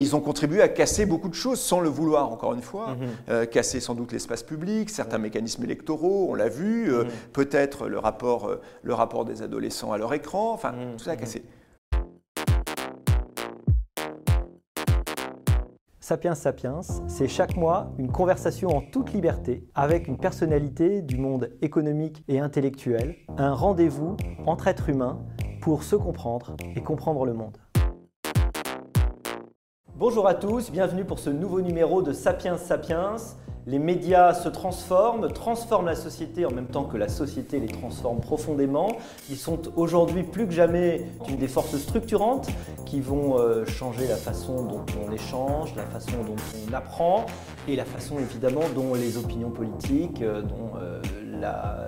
Ils ont contribué à casser beaucoup de choses sans le vouloir, encore une fois. Mhm. casser sans doute l'espace public, certains mécanismes électoraux, on l'a vu, mhm. peut-être le rapport, le rapport des adolescents à leur écran, enfin, tout ça a cassé. Sapiens Sapiens, c'est chaque mois une conversation en toute liberté avec une personnalité du monde économique et intellectuel, un rendez-vous entre êtres humains pour se comprendre et comprendre le monde. Bonjour à tous, bienvenue pour ce nouveau numéro de Sapiens Sapiens. Les médias se transforment, transforment la société en même temps que la société les transforme profondément. Ils sont aujourd'hui plus que jamais une des forces structurantes qui vont euh, changer la façon dont on échange, la façon dont on apprend et la façon évidemment dont les opinions politiques, euh, dont euh,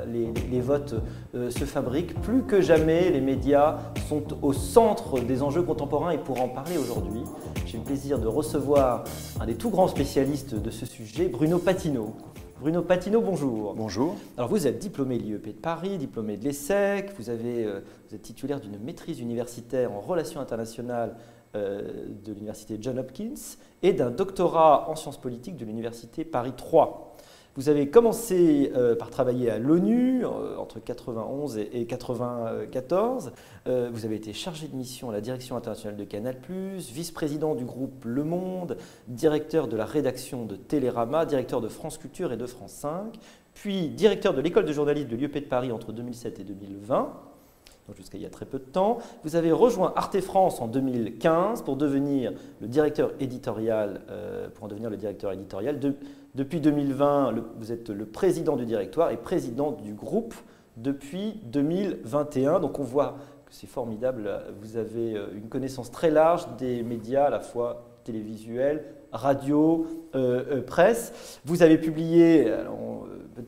les, votes se fabriquent. Plus que jamais, les médias sont au centre des enjeux contemporains et pour en parler aujourd'hui, j'ai le plaisir de recevoir un des tout grands spécialistes de ce sujet, Bruno Patino. Bruno Patino, bonjour. Bonjour. Alors vous êtes diplômé de l'IEP de Paris, diplômé de l'ESSEC, vous, avez, euh, vous êtes titulaire d'une maîtrise universitaire en relations internationales euh, de l'université John Hopkins et d'un doctorat en sciences politiques de l'université Paris 3. Vous avez commencé euh, par travailler à l'ONU euh, entre 91 et, 1994. 94. Euh, vous avez été chargé de mission à la direction internationale de Canal+, vice-président du groupe Le Monde, directeur de la rédaction de Télérama, directeur de France Culture et de France 5, puis directeur de l'école de journalisme de l'IEP de Paris entre 2007 et 2020 jusqu'à il y a très peu de temps. Vous avez rejoint Arte France en 2015 pour devenir le directeur éditorial, pour en devenir le directeur éditorial. De, depuis 2020, vous êtes le président du directoire et président du groupe depuis 2021. Donc on voit que c'est formidable. Vous avez euh, une connaissance très large des médias, à la fois télévisuels, radio, euh, euh, presse. Vous avez publié,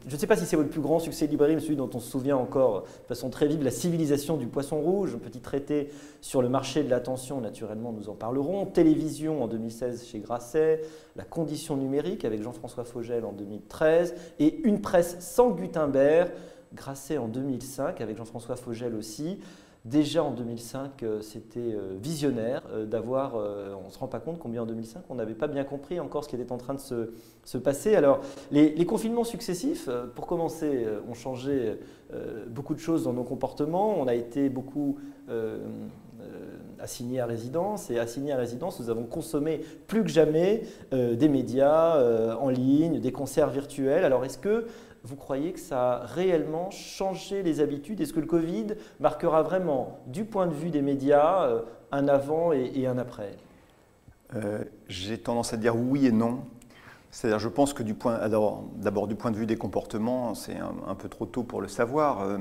je ne sais pas si c'est votre plus grand succès librairie, celui dont on se souvient encore de façon très vive, La civilisation du poisson rouge, un petit traité sur le marché de l'attention, naturellement nous en parlerons. Télévision en 2016 chez Grasset, La condition numérique avec Jean-François Fogel en 2013, et Une presse sans Gutenberg, Grasset en 2005 avec Jean-François Fogel aussi. Déjà en 2005, euh, c'était euh, visionnaire euh, d'avoir, on ne se rend pas compte combien en 2005, on n'avait pas bien compris encore ce qui était en train de se, passer. Alors, les, confinements successifs, pour commencer, ont changé beaucoup de choses dans nos comportements. On a été beaucoup assignés à résidence, et assignés à résidence, nous avons consommé plus que jamais des médias en ligne, des concerts virtuels. Alors, est-ce que vous croyez que ça a réellement changé les habitudes? Est-ce que le Covid marquera vraiment, du point de vue des médias, euh, un avant et, un après? Euh, J'ai tendance à dire oui et non. C'est-à-dire, je pense que du point, d'abord du point de vue des comportements, c'est un, peu trop tôt pour le savoir. Euh,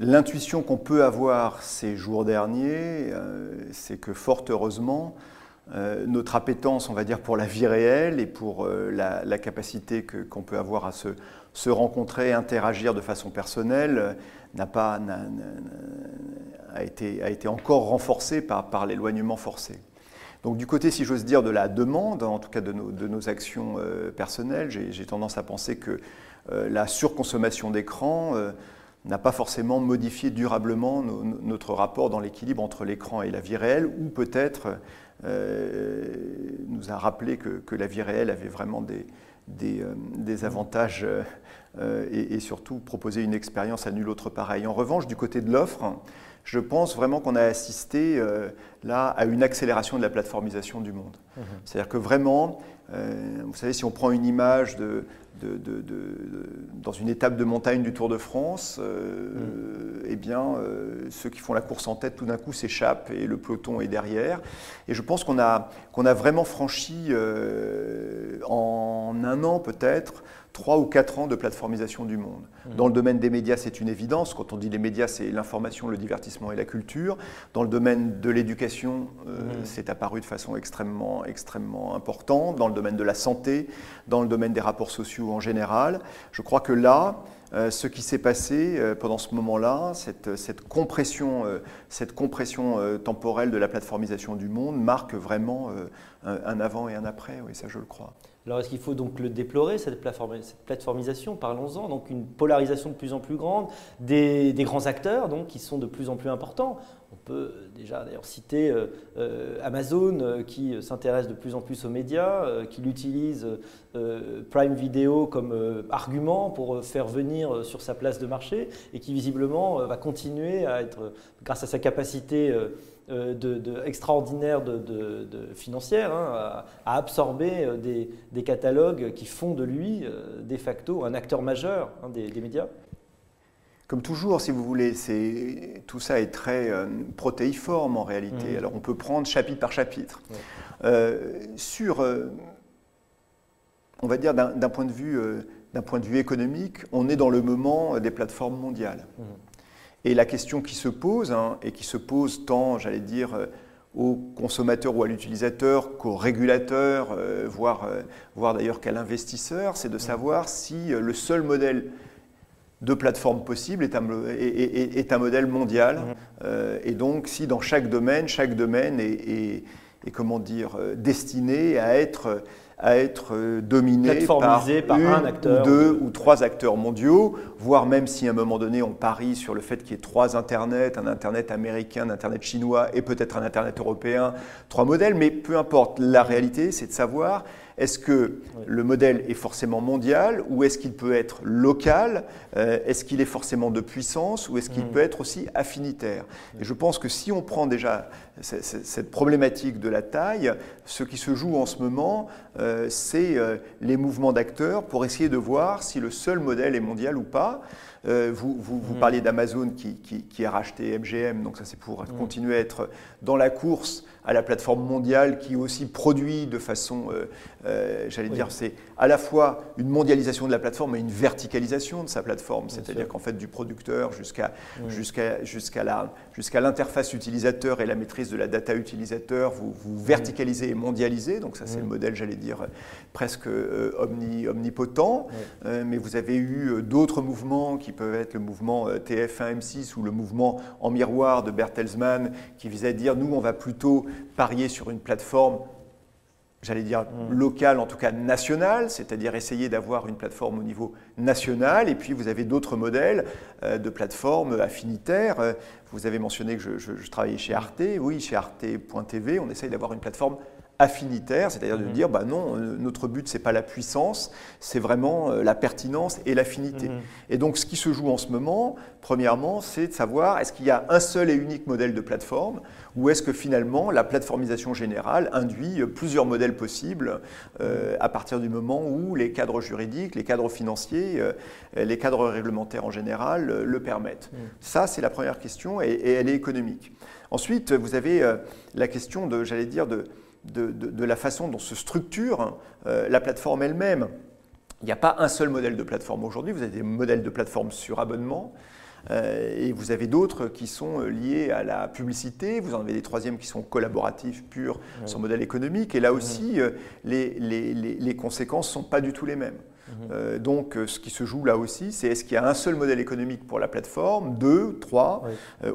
l'intuition qu'on peut avoir ces jours derniers, c'est que fort heureusement, euh, notre appétence, on va dire, pour la vie réelle et pour euh, la, capacité qu'on peut avoir à se, rencontrer, interagir de façon personnelle, euh, n'a pas, a, été, a, été, encore renforcée par, l'éloignement forcé. Donc du côté, si j'ose dire, de la demande, en tout cas de nos, actions personnelles, j'ai tendance à penser que la surconsommation d'écran n'a pas forcément modifié durablement notre rapport dans l'équilibre entre l'écran et la vie réelle, ou peut-être nous a rappelé que, la vie réelle avait vraiment des, des, euh, avantages euh, et, surtout proposer une expérience à nul autre pareil. En revanche, du côté de l'offre, je pense vraiment qu'on a assisté là à une accélération de la plateformisation du monde. Mmh. C'est-à-dire que vraiment, vous savez, si on prend une image de, dans une étape de montagne du Tour de France, euh, mm. eh bien, euh, ceux qui font la course en tête tout d'un coup s'échappent et le peloton est derrière. Et je pense qu'on a, qu'on a vraiment franchi euh, en un an peut-être trois ou quatre ans de plateformisation du monde. Mmh. Dans le domaine des médias, c'est une évidence. Quand on dit les médias, c'est l'information, le divertissement et la culture. Dans le domaine de l'éducation, euh, mmh. c'est apparu de façon extrêmement, extrêmement importante. Dans le domaine de la santé, dans le domaine des rapports sociaux en général. Je crois que là, euh, ce qui s'est passé euh, pendant ce moment-là, cette, cette, compression, cette compression temporelle de la plateformisation du monde marque vraiment un avant et un après, oui, ça je le crois. Alors est-ce qu'il faut donc le déplorer, cette, plateformisation? Parlons-en. Donc une polarisation de plus en plus grande des, grands acteurs donc, qui sont de plus en plus importants. On peut déjà d'ailleurs citer Amazon qui s'intéresse de plus en plus aux médias, qui utilise Prime Video comme argument pour faire venir sur sa place de marché et qui visiblement va continuer à être, grâce à sa capacité euh, de, extraordinaire de, financière hein, à, absorber euh, des, catalogues qui font de lui euh, de facto un acteur majeur hein, des, médias comme toujours, si vous voulez, tout ça est très protéiforme en réalité. Mmh. Alors on peut prendre chapitre par chapitre. sur, on va dire d'un point, de vue, point de vue économique, on est dans le moment des plateformes mondiales. Mmh. Et la question qui se pose, hein, et qui se pose tant, j'allais dire, euh, aux consommateurs ou à l'utilisateur qu'aux régulateurs, euh, voire, euh, voire d'ailleurs qu'à l'investisseur, c'est de savoir si le seul modèle de plateforme possible est un, est, un modèle mondial. Mmh. et donc, si dans chaque domaine, chaque domaine est, comment dire, destiné à être à être euh, dominé par, un acteur. deux ou trois acteurs mondiaux, voire même si à un moment donné on parie sur le fait qu'il y ait trois Internets, un Internet américain, un Internet chinois et peut-être un Internet européen, trois modèles, mais peu importe, la réalité c'est de savoir est-ce que le modèle est forcément mondial ou est-ce qu'il peut être local? Euh, Est-ce qu'il est forcément de puissance ou est-ce qu'il mm. peut être aussi affinitaire? Et je pense que si on prend déjà cette problématique de la taille, ce qui se joue en ce moment, euh, c'est euh, les mouvements d'acteurs pour essayer de voir si le seul modèle est mondial ou pas. Vous, vous, mm. parliez d'Amazon qui, a racheté MGM, donc ça c'est pour mm. continuer à être dans la course à la plateforme mondiale qui aussi produit de façon, euh, euh, j'allais dire, c'est à la fois une mondialisation de la plateforme et une verticalisation de sa plateforme. C'est-à-dire qu'en fait, du producteur jusqu'à jusqu'à jusqu'à la jusqu'à l'interface utilisateur et la maîtrise de la data utilisateur, vous, vous verticalisez et mondialisez. Donc ça, c'est le modèle, j'allais dire, presque euh, omni, omnipotent. mais vous avez eu d'autres mouvements qui peuvent être le mouvement TF1-M6 ou le mouvement en miroir de Bertelsmann qui visait à dire, nous, on va plutôt parier sur une plateforme, j'allais dire mm. locale, en tout cas nationale, c'est-à-dire essayer d'avoir une plateforme au niveau national. Et puis vous avez d'autres modèles euh, de plateformes affinitaires. Euh, vous avez mentionné que je, travaillais chez Arte. Oui, chez Arte.tv, on essaye d'avoir une plateforme affinitaire, c'est-à-dire de mm. dire bah non, euh, notre but c'est pas la puissance, c'est vraiment la pertinence et l'affinité. Mm. Et donc ce qui se joue en ce moment, premièrement, c'est de savoir est-ce qu'il y a un seul et unique modèle de plateforme ou est-ce que finalement la plateformisation générale induit plusieurs modèles possibles euh, à partir du moment où les cadres juridiques, les cadres financiers, euh, les cadres réglementaires en général euh, le permettent mm. Ça, c'est la première question et, elle est économique. Ensuite, vous avez la question de, j'allais dire, de, de, la façon dont se structure la plateforme elle-même. Il n'y a pas un seul modèle de plateforme aujourd'hui, vous avez des modèles de plateforme sur abonnement, euh, et vous avez d'autres qui sont euh, liés à la publicité, vous en avez des troisièmes qui sont collaboratifs, purs, sur modèle économique, et là aussi, euh, les, les, les, conséquences ne sont pas du tout les mêmes. Mhm. donc, ce qui se joue là aussi, c'est est-ce qu'il y a un seul modèle économique pour la plateforme, deux, trois?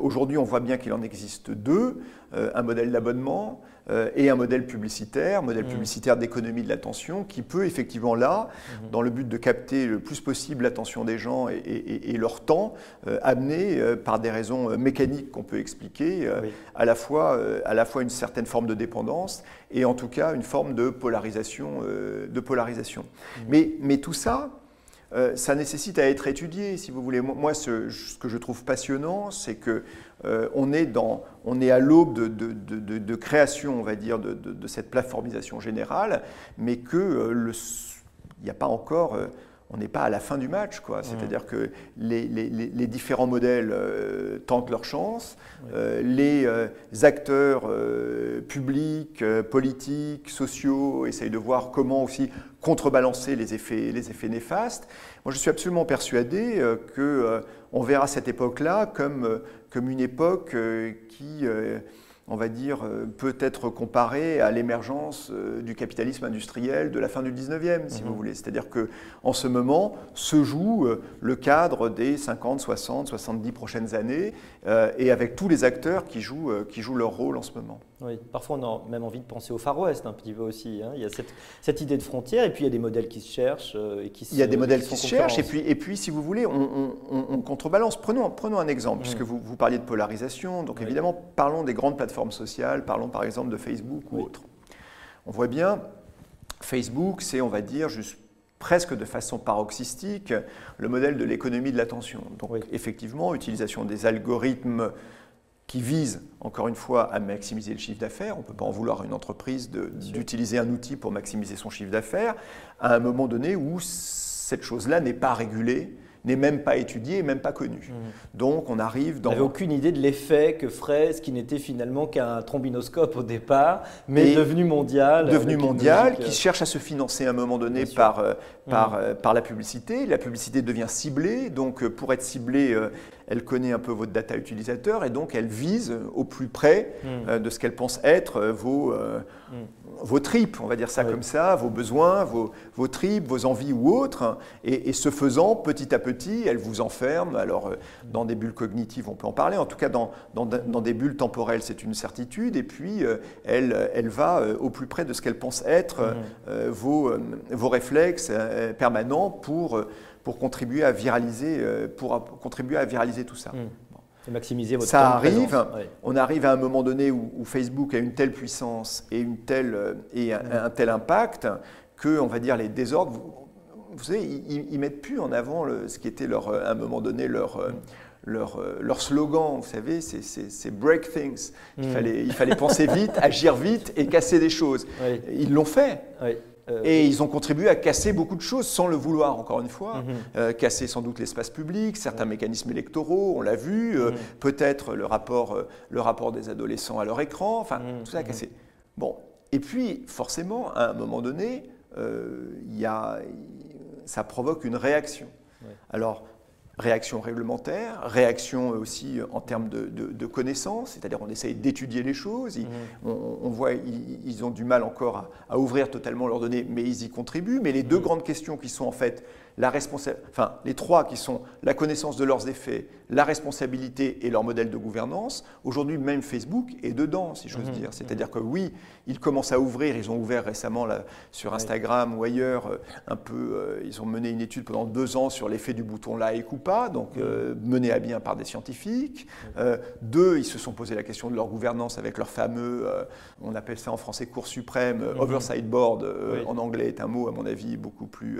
Aujourd'hui, on voit bien qu'il en existe deux. un modèle d'abonnement, euh, et un modèle publicitaire, modèle mm. publicitaire d'économie de l'attention, qui peut effectivement là, mm-hmm. dans le but de capter le plus possible l'attention des gens et, leur temps, euh, amener euh, par des raisons mécaniques qu'on peut expliquer, à, la fois, à la fois une certaine forme de dépendance et en tout cas une forme de polarisation. de polarisation. Mm. Mais, mais tout ça, ça nécessite à être étudié, si vous voulez. Moi, ce, ce que je trouve passionnant, c'est que euh, on, est dans, on est à l'aube de, création, on va dire, de, cette plateformisation générale, mais que euh, le, il n'y a pas encore, euh, on n'est pas à la fin du match, quoi. Mmh. C'est-à-dire que les, différents modèles tentent leur chance, les acteurs publics, politiques, sociaux essayent de voir comment aussi contrebalancer les effets, les effets néfastes. Moi, je suis absolument persuadé que on verra cette époque-là comme comme une époque euh, qui, euh, on va dire, euh, peut être comparée à l'émergence du capitalisme industriel de la fin du 19e, si vous mhm. voulez. C'est-à-dire qu'en ce moment se joue le cadre des 50, 60, 70 prochaines années, et avec tous les acteurs qui jouent, qui jouent leur rôle en ce moment. Oui, parfois on a même envie de penser au Far West un petit peu aussi. Hein. Il y a cette, cette, idée de frontière et puis il y a des modèles qui se cherchent euh, et qui se Il y a des modèles qui, se cherchent et puis, et puis si vous voulez, on, on, contrebalance. Prenons, prenons un exemple, mm. puisque vous, vous, parliez de polarisation. Donc évidemment, parlons des grandes plateformes sociales, parlons par exemple de Facebook ou autres. On voit bien, Facebook, c'est, on va dire, juste presque de façon paroxystique, le modèle de l'économie de l'attention. Donc effectivement, utilisation des algorithmes qui visent, encore une fois, à maximiser le chiffre d'affaires. On ne peut pas en vouloir à une entreprise d'utiliser un outil pour maximiser son chiffre d'affaires, à un moment donné où cette chose-là n'est pas régulée, n'est même pas étudié même pas connu. Mmh. Donc on arrive dans... On n'avait aucune idée de l'effet que ferait ce qui n'était finalement qu'un trombinoscope au départ, mais devenu mondial. Devenu mondial, qui euh, cherche à se financer à un moment donné par, euh, par, mmh. euh, par la publicité. La publicité devient ciblée, donc pour être ciblée, elle connaît un peu votre data utilisateur et donc elle vise au plus près mmh. de ce qu'elle pense être vos vos tripes, on va dire ça comme ça, vos besoins, vos, vos, tripes, vos envies ou autres. Et, ce faisant, petit à petit, elle vous enferme. Alors, euh, dans des bulles cognitives, on peut en parler. En tout cas, dans, dans, des bulles temporelles, c'est une certitude. Et puis, euh, elle, elle va euh, au plus près de ce qu'elle pense être mmh. vos, vos réflexes permanents pour, pour, contribuer à viraliser, pour contribuer à viraliser tout ça. Mmh maximiser votre Ça arrive, on arrive à un moment donné où, Facebook a une telle puissance et, une telle, euh, et un, tel impact que, on va dire, les désordres, vous, savez, ils, ne mettent plus en avant ce qui était leur, à un moment donné leur, euh, leur, euh, leur slogan, vous savez, c'est break things. Il, mm. fallait, il fallait penser vite, agir vite et casser des choses. Ils l'ont fait. Euh, et ils ont contribué à casser beaucoup de choses sans le vouloir, encore une fois. Mhm. Euh, casser sans doute l'espace public, certains mécanismes électoraux, on l'a vu, euh, mhm. peut-être le rapport, le rapport des adolescents à leur écran, enfin, mhm. tout ça a cassé. Bon, et puis, forcément, à un moment donné, y a, ça provoque une réaction. Alors, réaction réglementaire, réaction aussi en termes de, connaissances, c'est-à-dire on essaye d'étudier les choses, mmh. on, voit ils, ont du mal encore à, ouvrir totalement leurs données, mais ils y contribuent. Mais les deux mmh. grandes questions qui sont en fait la enfin les trois qui sont la connaissance de leurs effets, la responsabilité et leur modèle de gouvernance, aujourd'hui même Facebook est dedans, si j'ose mmh. dire. C'est-à-dire que oui, ils commencent à ouvrir, ils ont ouvert récemment là, sur Instagram ou ailleurs, euh, un peu, euh, ils ont mené une étude pendant deux ans sur l'effet du bouton like ou pas, donc euh, mené à bien par des scientifiques. deux, ils se sont posé la question de leur gouvernance avec leur fameux, on appelle ça en français Cour suprême, oversight board, en anglais est un mot à mon avis beaucoup plus,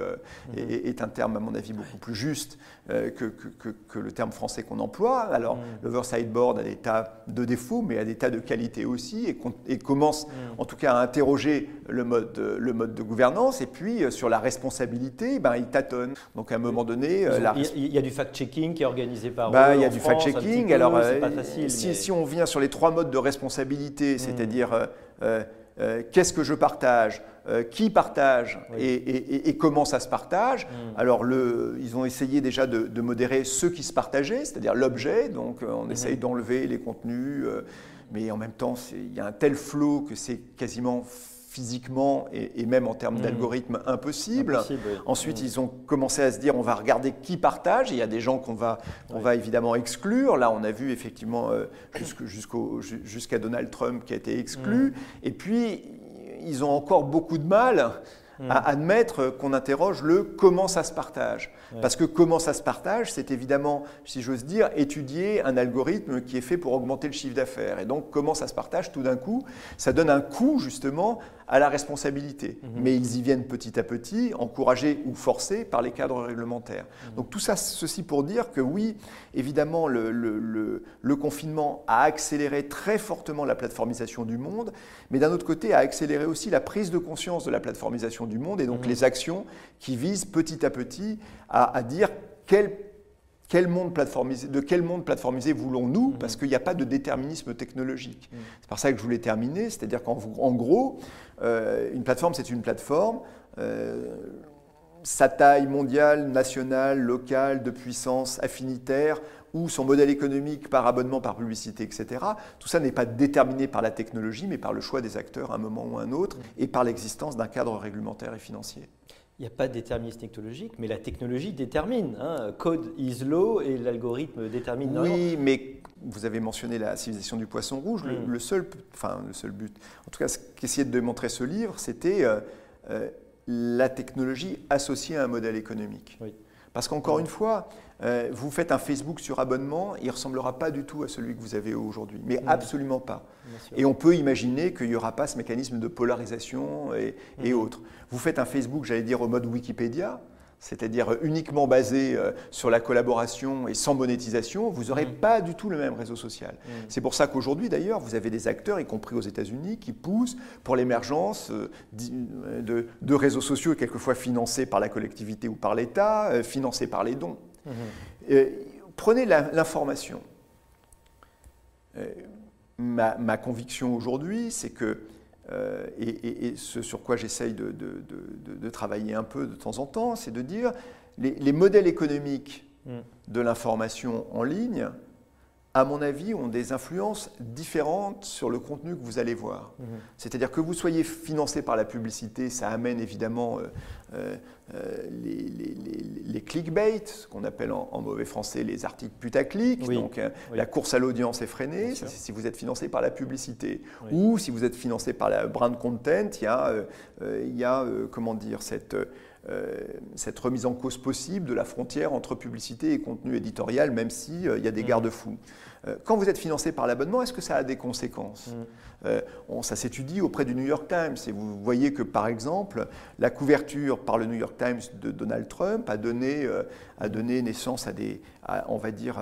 est, un terme à mon avis beaucoup plus juste que, que, que, le terme français qu'on emploie. Alors l'oversight board a des tas de défauts, mais a des tas de qualités aussi, et, et commence en tout cas à interroger le mode, le mode de gouvernance. Et puis euh, sur la responsabilité, ben, il tâtonne. Donc à un moment donné, euh, il, y a du fact-checking qui est organisé par. Ben, il y a du fact-checking. Alors euh, pas facile, si, si, on vient sur les trois modes de responsabilité, hmm. c'est-à-dire qu'est-ce que je partage, qui partage et, comment ça se partage. Hmm. Alors, le, ils ont essayé déjà de, modérer ceux qui se partageaient, c'est-à-dire l'objet. Donc, on hmm. essaye d'enlever les contenus mais en même temps, il y a un tel flot que c'est quasiment physiquement et, même en termes mmh. d'algorithme impossible. Ensuite, mmh. ils ont commencé à se dire on va regarder qui partage. il y a des gens qu'on va, on va évidemment exclure. Là, on a vu effectivement euh, jusqu'à Donald Trump qui a été exclu. Mmh. Et puis, ils ont encore beaucoup de mal à admettre qu'on interroge le comment ça se partage. Parce que comment ça se partage, c'est évidemment, si j'ose dire, étudier un algorithme qui est fait pour augmenter le chiffre d'affaires. Et donc, comment ça se partage tout d'un coup Ça donne un coût justement à la responsabilité. Mhm. Mais ils y viennent petit à petit, encouragés ou forcés par les cadres réglementaires. Mhm. Donc tout ça, ceci pour dire que oui, évidemment, le, le, confinement a accéléré très fortement la plateformisation du monde, mais d'un autre côté, a accéléré aussi la prise de conscience de la plateformisation du monde et donc mhm. les actions qui visent petit à petit à, dire quel quel monde plateformisé, de quel monde plateformisé voulons-nous Parce qu'il n'y a pas de déterminisme technologique. C'est par ça que je voulais terminer, c'est-à-dire qu'en gros, euh, une plateforme, c'est une plateforme. Euh, sa taille mondiale, nationale, locale, de puissance, affinitaire, ou son modèle économique par abonnement, par publicité, etc. Tout ça n'est pas déterminé par la technologie, mais par le choix des acteurs à un moment ou à un autre, et par l'existence d'un cadre réglementaire et financier. Il n'y a pas de déterminisme technologique, mais la technologie détermine. Hein. Code is law et l'algorithme détermine. Oui, mais vous avez mentionné la civilisation du poisson rouge. Le, mm. seul, enfin, le seul but, en tout cas, ce qu'essayait de démontrer ce livre, c'était euh, euh, la technologie associée à un modèle économique. Parce qu'encore une fois, euh, vous faites un Facebook sur abonnement, il ne ressemblera pas du tout à celui que vous avez aujourd'hui, mais absolument pas. Et on peut imaginer qu'il n'y aura pas ce mécanisme de polarisation et, et autres. Vous faites un Facebook, j'allais dire, au mode Wikipédia, c'est-à-dire uniquement basé euh, sur la collaboration et sans monétisation, vous n'aurez mm. pas du tout le même réseau social. Mm. C'est pour ça qu'aujourd'hui, d'ailleurs, vous avez des acteurs, y compris aux États-Unis, qui poussent pour l'émergence euh, de, réseaux sociaux, quelquefois financés par la collectivité ou par l'État, euh, financés par les dons. Mm-hmm. prenez l'information. ma, conviction aujourd'hui, c'est que euh, et, ce sur quoi j'essaye de, travailler un peu de temps en temps, c'est de dire les, les modèles économiques mm. de l'information en ligne à mon avis, ont des influences différentes sur le contenu que vous allez voir. Mhm. C'est-à-dire que vous soyez financé par la publicité, ça amène évidemment euh, euh, euh, les, clickbait, ce qu'on appelle en, mauvais français les articles putaclic. Donc la course à l'audience est freinée, si vous êtes financé par la publicité. Ou si vous êtes financé par la brand content, il y a, il y a comment dire, cette cette remise en cause possible de la frontière entre publicité et contenu éditorial, même s'il euh, il y a des mm. garde-fous. Euh, quand vous êtes financé par l'abonnement, est-ce que ça a des conséquences mm. Ça s'étudie auprès du New York Times et vous voyez que par exemple, la couverture par le New York Times de Donald Trump a donné, a donné naissance à des, on va dire,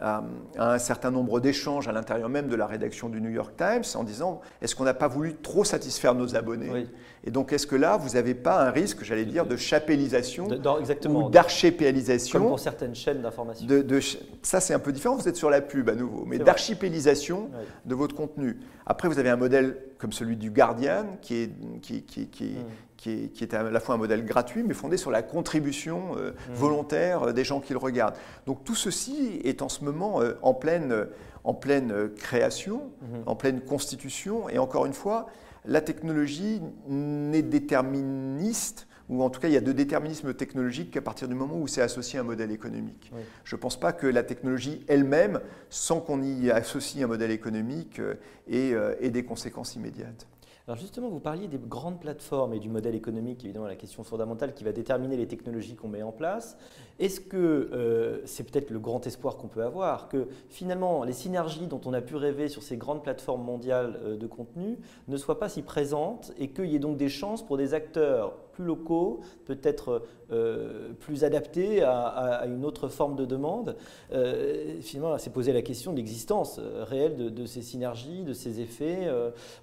à, un certain nombre d'échanges à l'intérieur même de la rédaction du New York Times en disant est-ce qu'on n'a pas voulu trop satisfaire nos abonnés? Et donc est-ce que là, vous n'avez pas un risque, j'allais dire, de chapellisation ou d'archipélisation Comme pour certaines chaînes d'information. De, ça, c'est un peu différent, vous êtes sur la pub à nouveau, mais d'archipélisation de votre contenu. Après, vous avez un modèle comme celui du Guardian qui est, qui, qui, qui, mm qui est, à la fois un modèle gratuit, mais fondé sur la contribution euh, mmh. volontaire euh, des gens qui le regardent. Donc tout ceci est en ce moment euh, en pleine, en pleine création, mmh. en pleine constitution, et encore une fois, la technologie n'est déterministe ou en tout cas il y a de déterminisme technologique qu'à partir du moment où c'est associé à un modèle économique. Je ne pense pas que la technologie elle-même, sans qu'on y associe un modèle économique, ait des conséquences immédiates. Alors justement, vous parliez des grandes plateformes et du modèle économique, évidemment la question fondamentale qui va déterminer les technologies qu'on met en place. Est-ce que euh, c'est peut-être le grand espoir qu'on peut avoir, que finalement les synergies dont on a pu rêver sur ces grandes plateformes mondiales euh, de contenu ne soient pas si présentes et qu'il y ait donc des chances pour des acteurs locaux, peut-être euh, plus adaptés à, une autre forme de demande. Euh, finalement, c'est posé la question de l'existence euh, réelle de, ces synergies, de ces effets.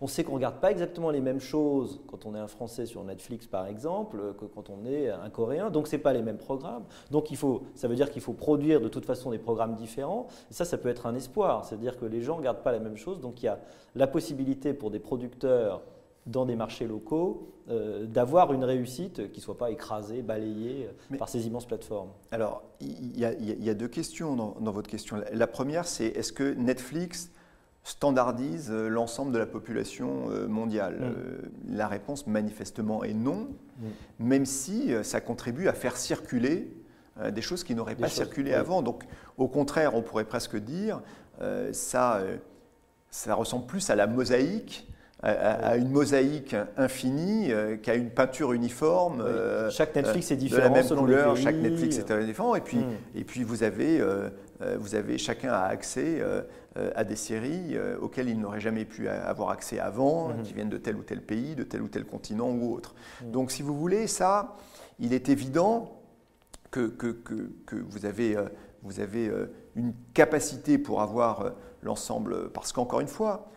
on sait qu'on ne regarde pas exactement les mêmes choses quand on est un Français sur Netflix, par exemple, que quand on est un Coréen. Donc, ce pas les mêmes programmes. Donc, il faut, ça veut dire qu'il faut produire de toute façon des programmes différents. Et ça, ça peut être un espoir. C'est-à-dire que les gens ne regardent pas la même chose. Donc, il y a la possibilité pour des producteurs dans des marchés locaux, euh, d'avoir une réussite qui ne soit pas écrasée, balayée euh, par ces immenses plateformes Alors, il y, a deux questions dans, votre question. La première, c'est est-ce que Netflix standardise euh, l'ensemble de la population mondiale? Mm. La réponse manifestement est non, mm. même si ça contribue à faire circuler des choses qui n'auraient pas circulé avant. Donc, au contraire, on pourrait presque dire, ça, ça ressemble plus à la mosaïque à, une mosaïque infinie, euh, qu'à une peinture uniforme. Euh, chaque Netflix est différent. De la même selon couleur, les chaque Netflix est différent. Et puis, hmm. et puis vous, avez, euh, vous avez chacun a accès à des séries auxquelles il n'aurait jamais pu avoir accès avant, hmm. qui viennent de tel ou tel pays, de tel ou tel continent ou autre. Hmm. Donc si vous voulez, ça, il est évident que, que, que, que vous avez, vous avez une capacité pour avoir l'ensemble, parce qu'encore une fois, euh,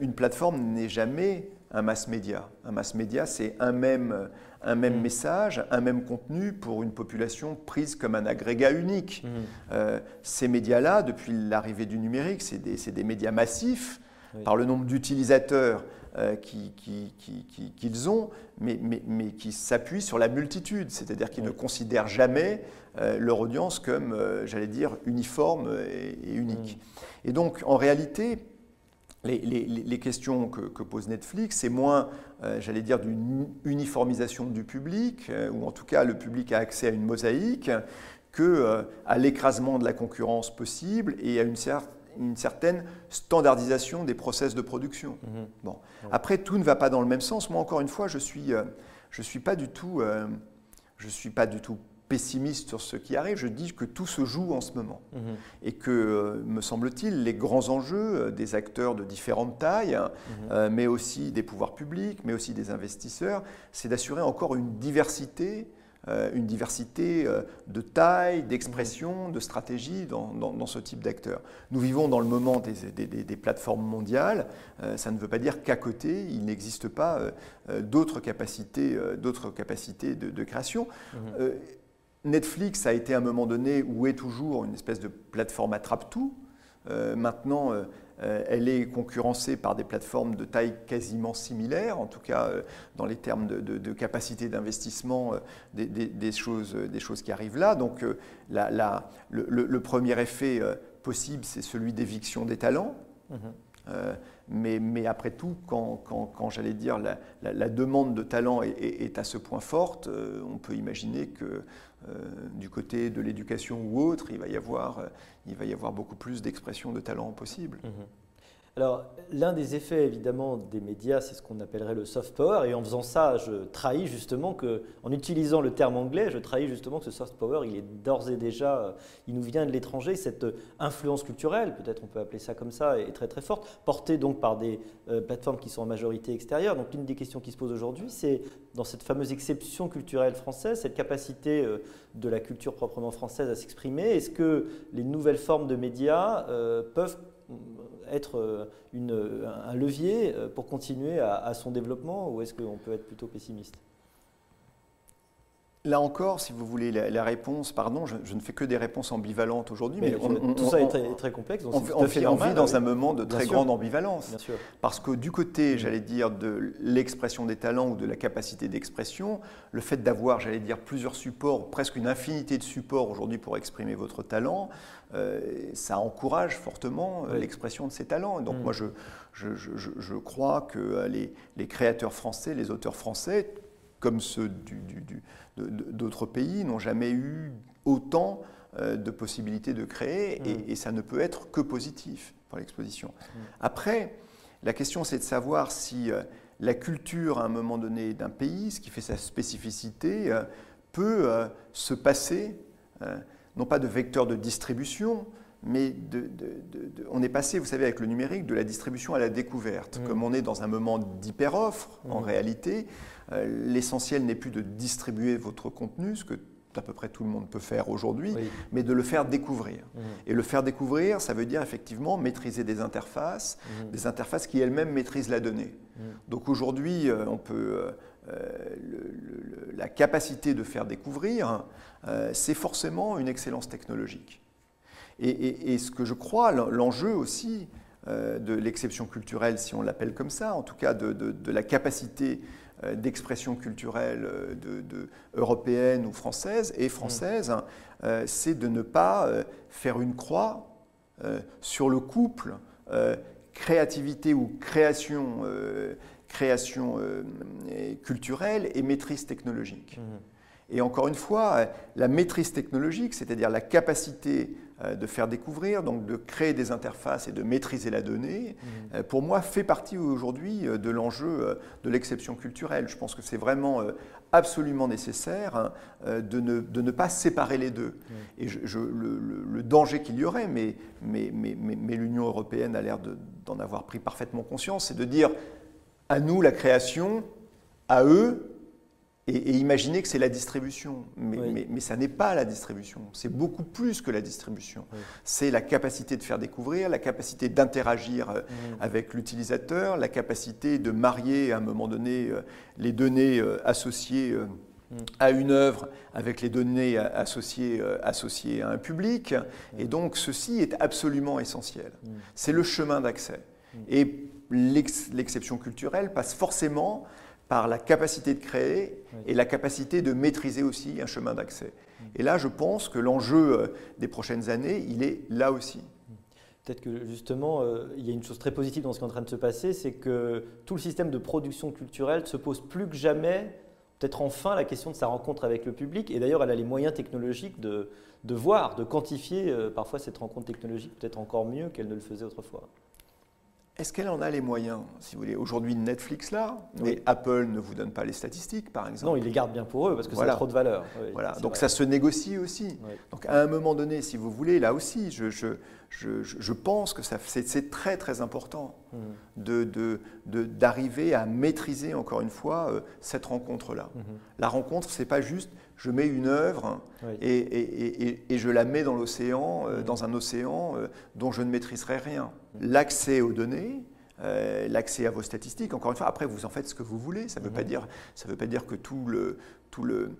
une plateforme n'est jamais un mass média. Un mass média, c'est un même, un même mm. message, un même contenu pour une population prise comme un agrégat unique. Mm. Euh, ces médias-là, depuis l'arrivée du numérique, c'est des, des, médias massifs par le nombre d'utilisateurs euh, qu'ils qui, ont, mais, mais, mais qui s'appuient sur la multitude, c'est-à-dire qu'ils ne considèrent jamais leur audience comme, j'allais dire, uniforme et, unique. Mm. Et donc, en réalité, les, questions que, pose Netflix, c'est moins, euh, j'allais dire, d'une uniformisation du public, euh, ou en tout cas le public a accès à une mosaïque, que euh, à l'écrasement de la concurrence possible et à une, une certaine standardisation des process de production. Mhm. Bon. Après, tout ne va pas dans le même sens. Moi, encore une fois, je suis, je suis pas du tout, je suis pas du tout pessimiste sur ce qui arrive, je dis que tout se joue en ce moment. Mhm. Et que, euh, me semble-t-il, les grands enjeux euh, des acteurs de différentes tailles, hein, mhm. euh, mais aussi des pouvoirs publics, mais aussi des investisseurs, c'est d'assurer encore une diversité une diversité de taille, d'expression, mhm. de stratégie dans, ce type d'acteurs. Nous vivons dans le moment des, plateformes mondiales. ça ne veut pas dire qu'à côté, il n'existe pas d'autres capacités, d'autres capacités de, création. Netflix a été à un moment donné, ou est toujours, une espèce de plateforme attrape-tout. Euh, maintenant, euh, euh, elle est concurrencée par des plateformes de taille quasiment similaire, en tout cas dans les termes de, capacité d'investissement des, choses, des choses qui arrivent là. Donc le, premier effet possible, c'est celui d'éviction des talents. Mm-hmm. Mais, après tout, quand, j'allais dire la, demande de talent est, à ce point forte, on peut imaginer que du côté de l'éducation ou autre, il va y avoir, euh, beaucoup plus d'expression de talent possible. Mhm. Alors, l'un des effets évidemment des médias, c'est ce qu'on appellerait le soft power. Et en faisant ça, je trahis justement que, en utilisant le terme anglais, je trahis justement que ce soft power, il est d'ores et déjà, euh, il nous vient de l'étranger. Cette influence culturelle, peut-être on peut appeler ça comme ça, est très très forte, portée donc par des euh, plateformes qui sont en majorité extérieures. Donc, l'une des questions qui se pose aujourd'hui, c'est dans cette fameuse exception culturelle française, cette capacité euh, de la culture proprement française à s'exprimer. Est-ce que les nouvelles formes de médias peuvent être euh, un levier euh, pour continuer à, son développement ou est-ce qu'on peut être plutôt pessimiste? Là encore, si vous voulez la, réponse, pardon, je, ne fais que des réponses ambivalentes aujourd'hui, mais, tout ça est très, complexe. Donc on, vit dans un moment de très grande ambivalence. Parce que du côté, j'allais dire, de l'expression des talents ou de la capacité d'expression, le fait d'avoir, j'allais dire, plusieurs supports, presque une infinité de supports aujourd'hui pour exprimer votre talent, euh, ça encourage fortement euh, l'expression de ces talents. Donc mm. moi, je, je, crois que euh, les, les créateurs français, les auteurs français, comme ceux d'autres pays, n'ont jamais eu autant euh, de possibilités de créer mm. et, ça ne peut être que positif pour l'exposition. Mm. Après, la question c'est de savoir si euh, la culture à un moment donné d'un pays, ce qui fait sa spécificité, euh, peut se passer, non pas de vecteur de distribution, mais on est passé, vous savez, avec le numérique, de la distribution à la découverte. Mm. Comme on est dans un moment d'hyper-offre, en réalité, l'essentiel n'est plus de distribuer votre contenu, ce que à peu près tout le monde peut faire aujourd'hui, mais de le faire découvrir. Mm. Et le faire découvrir, ça veut dire effectivement maîtriser des interfaces, des interfaces qui elles-mêmes maîtrisent la donnée. Donc aujourd'hui, euh, on peut... Euh, la capacité de faire découvrir, c'est forcément une excellence technologique. Et, ce que je crois, l'enjeu aussi euh, de l'exception culturelle, si on l'appelle comme ça, en tout cas de, la capacité euh, d'expression culturelle euh, de, européenne ou française et française, mm. c'est de ne pas faire une croix sur le couple créativité ou création, création culturelle et maîtrise technologique. Mm. Et encore une fois, la maîtrise technologique, c'est-à-dire la capacité euh, de faire découvrir, donc de créer des interfaces et de maîtriser la donnée, mmh. euh, pour moi fait partie aujourd'hui euh, de l'enjeu de l'exception culturelle. Je pense que c'est vraiment absolument nécessaire hein, de, ne, de, ne, pas séparer les deux. Mmh. Et je, le, danger qu'il y aurait, mais, mais, mais, mais l'Union européenne a l'air d'en avoir pris parfaitement conscience, c'est de dire à nous la création, à eux et, imaginer que c'est la distribution. Mais, mais, ça n'est pas la distribution. C'est beaucoup plus que la distribution. C'est la capacité de faire découvrir, la capacité d'interagir euh, mm. avec l'utilisateur, la capacité de marier à un moment donné euh, les données euh, associées mm. à une œuvre avec les données associées, associées à un public. Mm. Et donc ceci est absolument essentiel. C'est le chemin d'accès. Et l'exception culturelle passe forcément par la capacité de créer et la capacité de maîtriser aussi un chemin d'accès. Et là, je pense que l'enjeu euh, des prochaines années, il est là aussi. Peut-être que justement, euh, il y a une chose très positive dans ce qui est en train de se passer, c'est que tout le système de production culturelle se pose plus que jamais, peut-être enfin, la question de sa rencontre avec le public. Et d'ailleurs, elle a les moyens technologiques de, de voir, de quantifier euh, parfois cette rencontre technologique peut-être encore mieux qu'elle ne le faisait autrefois. Est-ce qu'elle en a les moyens Si vous voulez, aujourd'hui Netflix là, mais Apple ne vous donne pas les statistiques, par exemple. Non, ils les gardent bien pour eux parce que ça a trop de valeur. voilà, donc ça se négocie aussi. Donc à un moment donné, si vous voulez, là aussi, je, je, je, je pense que c'est très très important mmh. de d'arriver à maîtriser encore une fois euh, cette rencontre-là. Mmh. La rencontre, c'est pas juste je mets une œuvre et, et, et, je la mets dans l'océan, euh, mmh. dans un océan euh, dont je ne maîtriserai rien. L'accès aux données, euh, l'accès à vos statistiques, encore une fois, après vous en faites ce que vous voulez, ça ne veut, pas dire, ça veut pas dire que tout le... Tout le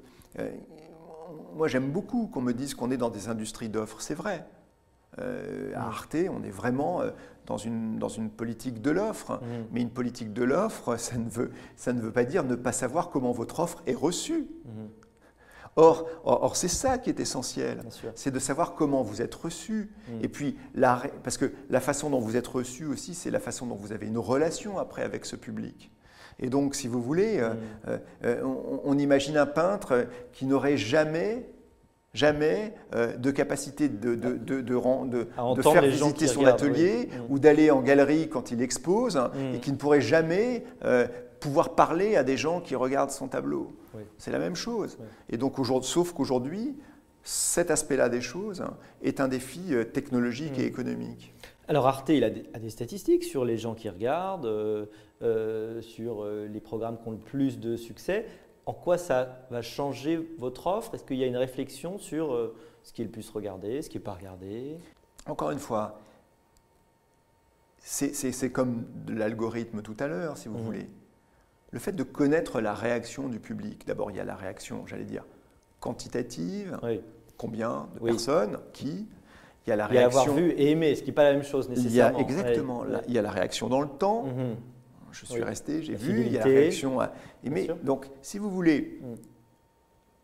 moi j'aime beaucoup qu'on me dise qu'on est dans des industries d'offres, c'est vrai. à Arte, on est vraiment dans une, dans une politique de l'offre. Mais une politique de l'offre, ça, ne veut, ça ne veut pas dire ne pas savoir comment votre offre est reçue. Or, or, c'est ça qui est essentiel, c'est de savoir comment vous êtes reçu. Mm. Et puis, parce que la façon dont vous êtes reçu aussi, c'est la façon dont vous avez une relation après avec ce public. Et donc, si vous voulez, euh, mm. euh, euh, on, imagine un peintre qui n'aurait jamais jamais de capacité de, de, de, de faire visiter son atelier mm. ou d'aller en galerie quand il expose et qui ne pourrait jamais pouvoir parler à des gens qui regardent son tableau. C'est la même chose. Et donc, sauf qu'aujourd'hui, cet aspect-là des choses est un défi euh, technologique et mm. économique. Alors Arte, il a des, statistiques sur les gens qui regardent, euh, euh, sur les programmes qui ont le plus de succès. En quoi ça va changer votre offre? Est-ce qu'il y a une réflexion sur ce qui est le plus regardé, ce qui n'est pas regardé? Encore une fois, c'est comme l'algorithme tout à l'heure, si vous mm. voulez le fait de connaître la réaction du public. D'abord, il y a la réaction, j'allais dire, quantitative, combien de personnes, qui. Il y a la réaction. Il y a avoir vu et aimé, ce qui n'est pas la même chose nécessairement. Il y a, exactement. il y a la réaction dans le temps. Mhm. Je suis resté, j'ai vu. Il y a la réaction à aimer. Donc, si vous voulez mm.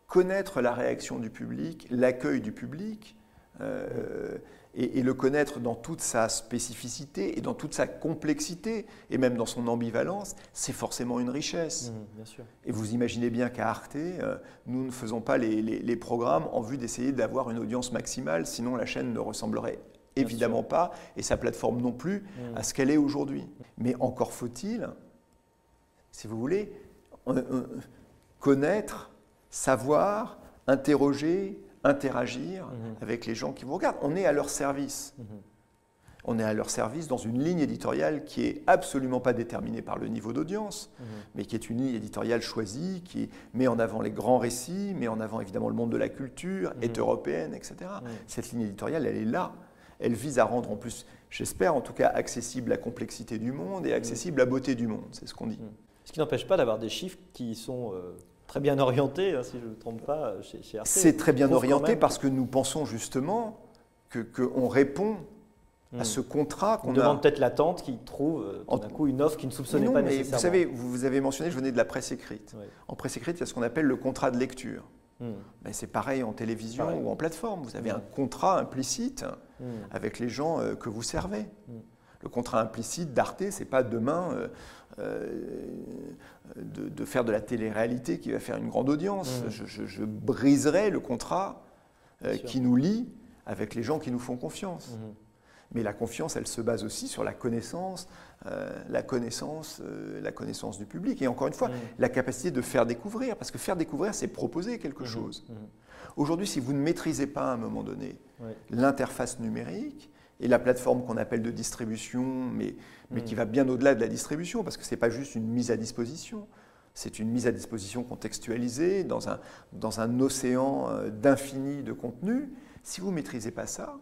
connaître la réaction du public, l'accueil du public, euh, et, le connaître dans toute sa spécificité et dans toute sa complexité, et même dans son ambivalence, c'est forcément une richesse. Mmh, et vous imaginez bien qu'à Arte, euh, nous ne faisons pas les, programmes en vue d'essayer d'avoir une audience maximale, sinon la chaîne ne ressemblerait évidemment pas, et sa plateforme non plus, mmh. à ce qu'elle est aujourd'hui. Mais encore faut-il, si vous voulez, connaître, savoir, interroger, interagir mhm. avec les gens qui vous regardent. On est à leur service. Mhm. On est à leur service dans une ligne éditoriale qui est absolument pas déterminée par le niveau d'audience, mhm. mais qui est une ligne éditoriale choisie, qui met en avant les grands récits, met en avant évidemment le monde de la culture, est européenne, etc. Cette ligne éditoriale, elle est là. Elle vise à rendre en plus, j'espère en tout cas, accessible la complexité du monde et accessible la beauté du monde. C'est ce qu'on dit. Ce qui n'empêche pas d'avoir des chiffres qui sont euh, très bien orienté, hein, si je ne me trompe pas, chez, chez C'est très bien orienté parce que nous pensons justement qu'on répond à hmm. ce contrat qu'on a. demande peut-être l'attente qui trouve euh, tout d'un coup une offre qui ne soupçonnait pas nécessairement. Vous savez, vous avez mentionné, je venais de la presse écrite. En presse écrite, il y a ce qu'on appelle le contrat de lecture. Hmm. Ben, c'est pareil en télévision ou en plateforme. Vous avez un contrat implicite hmm. avec les gens euh, que vous servez. Le contrat implicite d'Arte, c'est pas demain euh, euh, de, faire de la télé-réalité qui va faire une grande audience. Mmh. Je, briserai le contrat euh, qui nous lie avec les gens qui nous font confiance. Mmh. Mais la confiance, elle se base aussi sur la connaissance, la connaissance, la connaissance du public. Et encore une fois, mmh. la capacité de faire découvrir, parce que faire découvrir, c'est proposer quelque chose. Aujourd'hui, si vous ne maîtrisez pas à un moment donné l'interface numérique, et la plateforme qu'on appelle de distribution, mais, mais qui mm. va bien au-delà de la distribution, parce que ce n'est pas juste une mise à disposition, c'est une mise à disposition contextualisée dans un, dans un océan euh, d'infini de contenu. Si vous ne maîtrisez pas ça,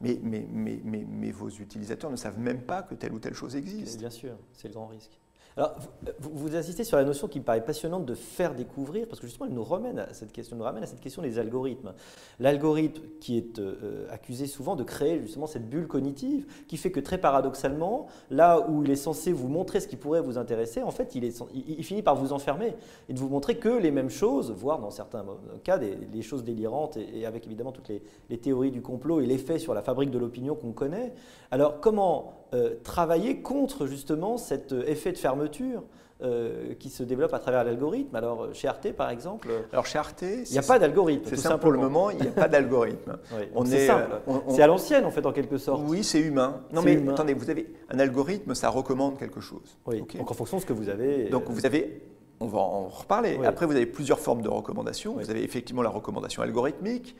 mais, mais, mais, mais, vos utilisateurs ne savent même pas que telle ou telle chose existe. Bien sûr, c'est le grand risque. Alors, vous, insistez sur la notion qui me paraît passionnante de faire découvrir, parce que justement, elle nous ramène à cette question, nous ramène à cette question des algorithmes. L'algorithme qui est euh, accusé souvent de créer justement cette bulle cognitive, qui fait que très paradoxalement, là où il est censé vous montrer ce qui pourrait vous intéresser, en fait, il, finit par vous enfermer et de vous montrer que les mêmes choses, voire dans certains cas des, choses délirantes, et, avec évidemment toutes les, les théories du complot et l'effet sur la fabrique de l'opinion qu'on connaît. Alors, comment euh, travailler contre justement cet euh, effet de fermeture euh, qui se développe à travers l'algorithme. Alors chez Arte par exemple, alors chez Arte, il n'y a pas d'algorithme. C'est simple pour le moment, il n'y a pas d'algorithme. c'est simple. C'est à l'ancienne en fait en quelque sorte. Oui, c'est humain. Non mais attendez, vous avez un algorithme, ça recommande quelque chose. Oui. Donc en fonction de ce que vous avez. Donc vous avez on va en reparler. Après, vous avez plusieurs formes de recommandations. Vous avez effectivement la recommandation algorithmique.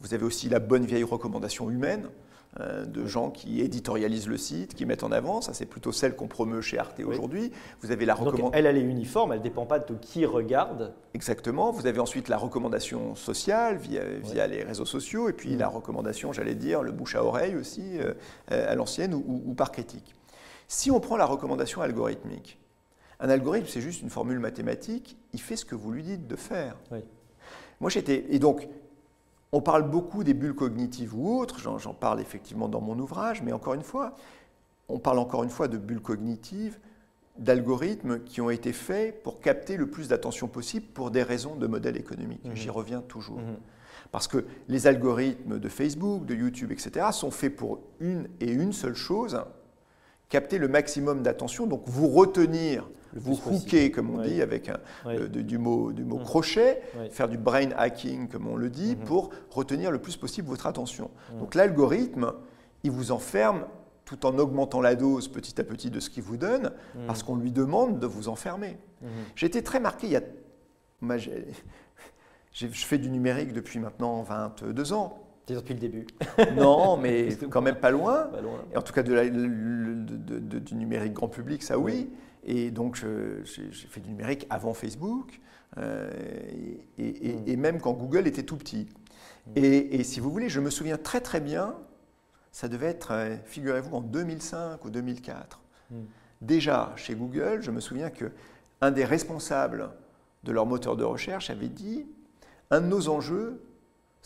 Vous avez aussi la bonne vieille recommandation humaine. Euh, de gens qui éditorialisent le site, qui mettent en avant. Ça, c'est plutôt celle qu'on promeut chez Arte aujourd'hui. Vous avez la recommandation. Elle, elle est uniforme, elle ne dépend pas de qui regarde. Exactement. Vous avez ensuite la recommandation sociale via, via les réseaux sociaux, et puis la recommandation, j'allais dire, le bouche à oreille aussi, euh, à l'ancienne ou, par critique. Si on prend la recommandation algorithmique, un algorithme, c'est juste une formule mathématique, il fait ce que vous lui dites de faire. Moi, j'étais. Et donc, on parle beaucoup des bulles cognitives ou autres, j'en parle effectivement dans mon ouvrage, mais encore une fois, on parle encore une fois de bulles cognitives, d'algorithmes qui ont été faits pour capter le plus d'attention possible pour des raisons de modèle économique. Mhm. J'y reviens toujours. Mhm. Parce que les algorithmes de Facebook, de YouTube, etc., sont faits pour une et une seule chose, capter le maximum d'attention, donc vous retenir vous hooker, comme on dit, avec euh, du mot, du mot mmh. crochet, faire du brain hacking, comme on le dit, mmh. pour retenir le plus possible votre attention. Mmh. Donc l'algorithme, il vous enferme tout en augmentant la dose petit à petit de ce qu'il vous donne, parce qu'on lui demande de vous enfermer. J'ai été très marqué, il y a... je fais du numérique depuis maintenant 22 ans. Depuis le début. non, mais quand même pas loin. Et en tout cas, de du numérique grand public, ça oui. Et donc, j'ai fait du numérique avant Facebook, euh, et, même quand Google était tout petit. Mm. Et, si vous voulez, je me souviens très très bien, ça devait être, euh, figurez-vous, en 2005 ou 2004. Mm. Déjà, chez Google, je me souviens que un des responsables de leur moteur de recherche avait dit, un de nos enjeux,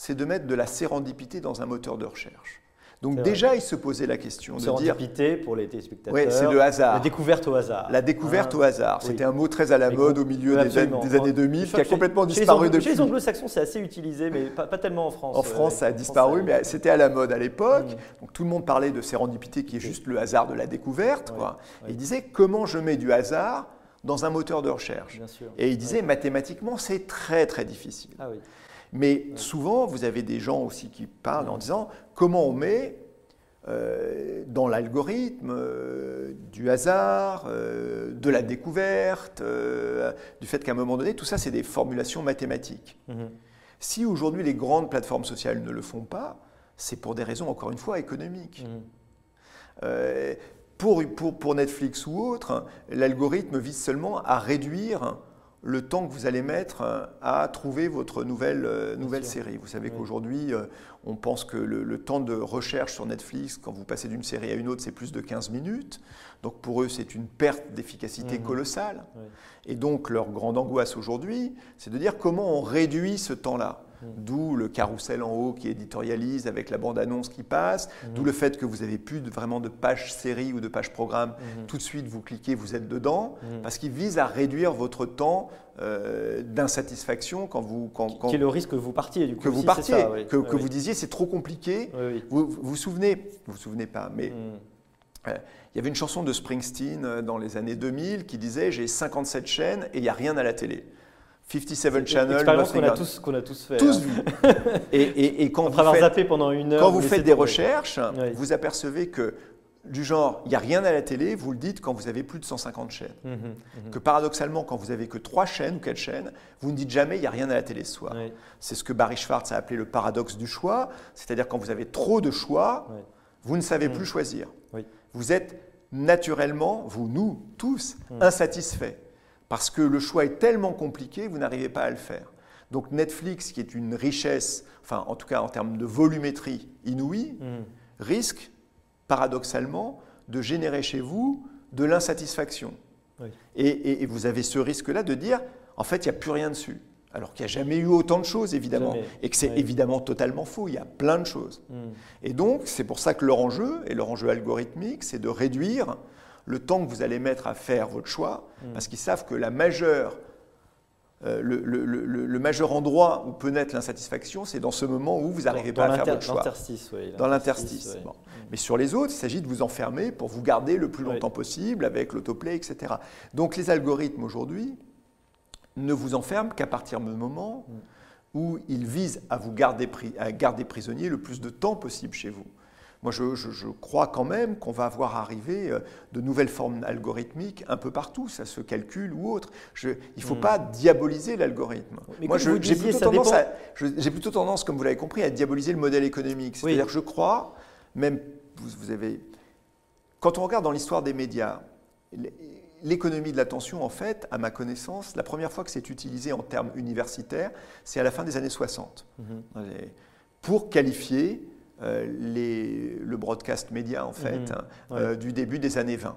c'est de mettre de la sérendipité dans un moteur de recherche. Donc déjà, il se posait la question de dire... pour les téléspectateurs. Oui, c'est le hasard. La découverte au hasard. La découverte au hasard. C'était un mot très à la mode au milieu des, années 2000 qui a complètement disparu depuis. Chez les anglo-saxons, c'est assez utilisé, mais pas, tellement en France. En France, ça a disparu, mais c'était à la mode à l'époque. Mm. Donc tout le monde parlait de sérendipité qui est juste le hasard de la découverte. Quoi. il disait comment je mets du hasard dans un moteur de recherche? Et il disait mathématiquement, c'est très très difficile. Ah mais souvent, vous avez des gens aussi qui parlent en disant comment on met euh, dans l'algorithme euh, du hasard, euh, de la découverte, du fait qu'à un moment donné, tout ça, c'est des formulations mathématiques. Mhm. Si aujourd'hui les grandes plateformes sociales ne le font pas, c'est pour des raisons, encore une fois, économiques. Mhm. Pour, pour, pour, Netflix ou autre, l'algorithme vise seulement à réduire le temps que vous allez mettre euh, à trouver votre nouvelle, euh, nouvelle série. Vous savez qu'aujourd'hui, euh, on pense que le, temps de recherche sur Netflix, quand vous passez d'une série à une autre, c'est plus de 15 minutes. Donc pour eux, c'est une perte d'efficacité mhm. colossale. Et donc leur grande angoisse aujourd'hui, c'est de dire comment on réduit ce temps-là. Mm. D'où le carrousel en haut qui éditorialise avec la bande-annonce qui passe, mm. d'où le fait que vous n'avez plus vraiment de page série ou de page programme. Mm. Tout de suite, vous cliquez, vous êtes dedans, parce qu'il vise à réduire votre temps euh, d'insatisfaction quand vous... Quand, Qui est le risque que vous partiez, du coup. Que vous partiez, que, vous disiez c'est trop compliqué. Vous, vous souvenez, vous vous souvenez pas, mais... Euh, il y avait une chanson de Springsteen euh, dans les années 2000 qui disait J'ai 57 chaînes et il n'y a rien à la télé. 57 Channel. Qu'on a, tous, qu'on a tous fait. Tous hein. vu. et, et, quand vous faites, zappé pendant une heure. Quand vous faites des recherches, vous apercevez que du genre, il n'y a rien à la télé, vous le dites quand vous avez plus de 150 chaînes. Mmh, mmh, mmh. Que paradoxalement, quand vous avez que 3 chaînes ou 4 chaînes, vous ne dites jamais il n'y a rien à la télé ce soir. C'est ce que Barry Schwartz a appelé le paradoxe du choix, c'est-à-dire quand vous avez trop de choix, vous ne savez plus choisir. Vous êtes naturellement, vous, nous, tous, insatisfaits parce que le choix est tellement compliqué, vous n'arrivez pas à le faire. Donc Netflix, qui est une richesse, enfin en tout cas en termes de volumétrie inouïe, mm. risque paradoxalement de générer chez vous de l'insatisfaction. Et, vous avez ce risque-là de dire, en fait, il n'y a plus rien dessus. Alors qu'il n'y a jamais eu autant de choses, évidemment. Et que c'est évidemment totalement faux. Il y a plein de choses. Hmm. Et donc, c'est pour ça que leur enjeu, et leur enjeu algorithmique, c'est de réduire le temps que vous allez mettre à faire votre choix, hmm. parce qu'ils savent que la majeure euh, le, majeur endroit où peut naître l'insatisfaction, c'est dans ce moment où vous n'arrivez pas à faire votre choix. dans l'interstice. Mais sur les autres, il s'agit de vous enfermer pour vous garder le plus longtemps possible avec l'autoplay, etc. Donc les algorithmes aujourd'hui ne vous enferment qu'à partir du moment mm. où ils visent à vous garder, à garder prisonnier le plus de temps possible chez vous. Moi, je, crois quand même qu'on va avoir arrivé euh, de nouvelles formes algorithmiques un peu partout, ça se calcule ou autre. il ne faut hmm. pas diaboliser l'algorithme. Moi, j'ai plutôt, tendance plutôt tendance, comme vous l'avez compris, à diaboliser le modèle économique. C'est-à-dire que je crois, même vous, avez, quand on regarde dans l'histoire des médias, l'économie de l'attention, en fait, à ma connaissance, la première fois que c'est utilisé en termes universitaires, c'est à la fin des années 60, mhm. pour qualifier les, le broadcast média, en fait, mhm. hein, euh, du début des années 20.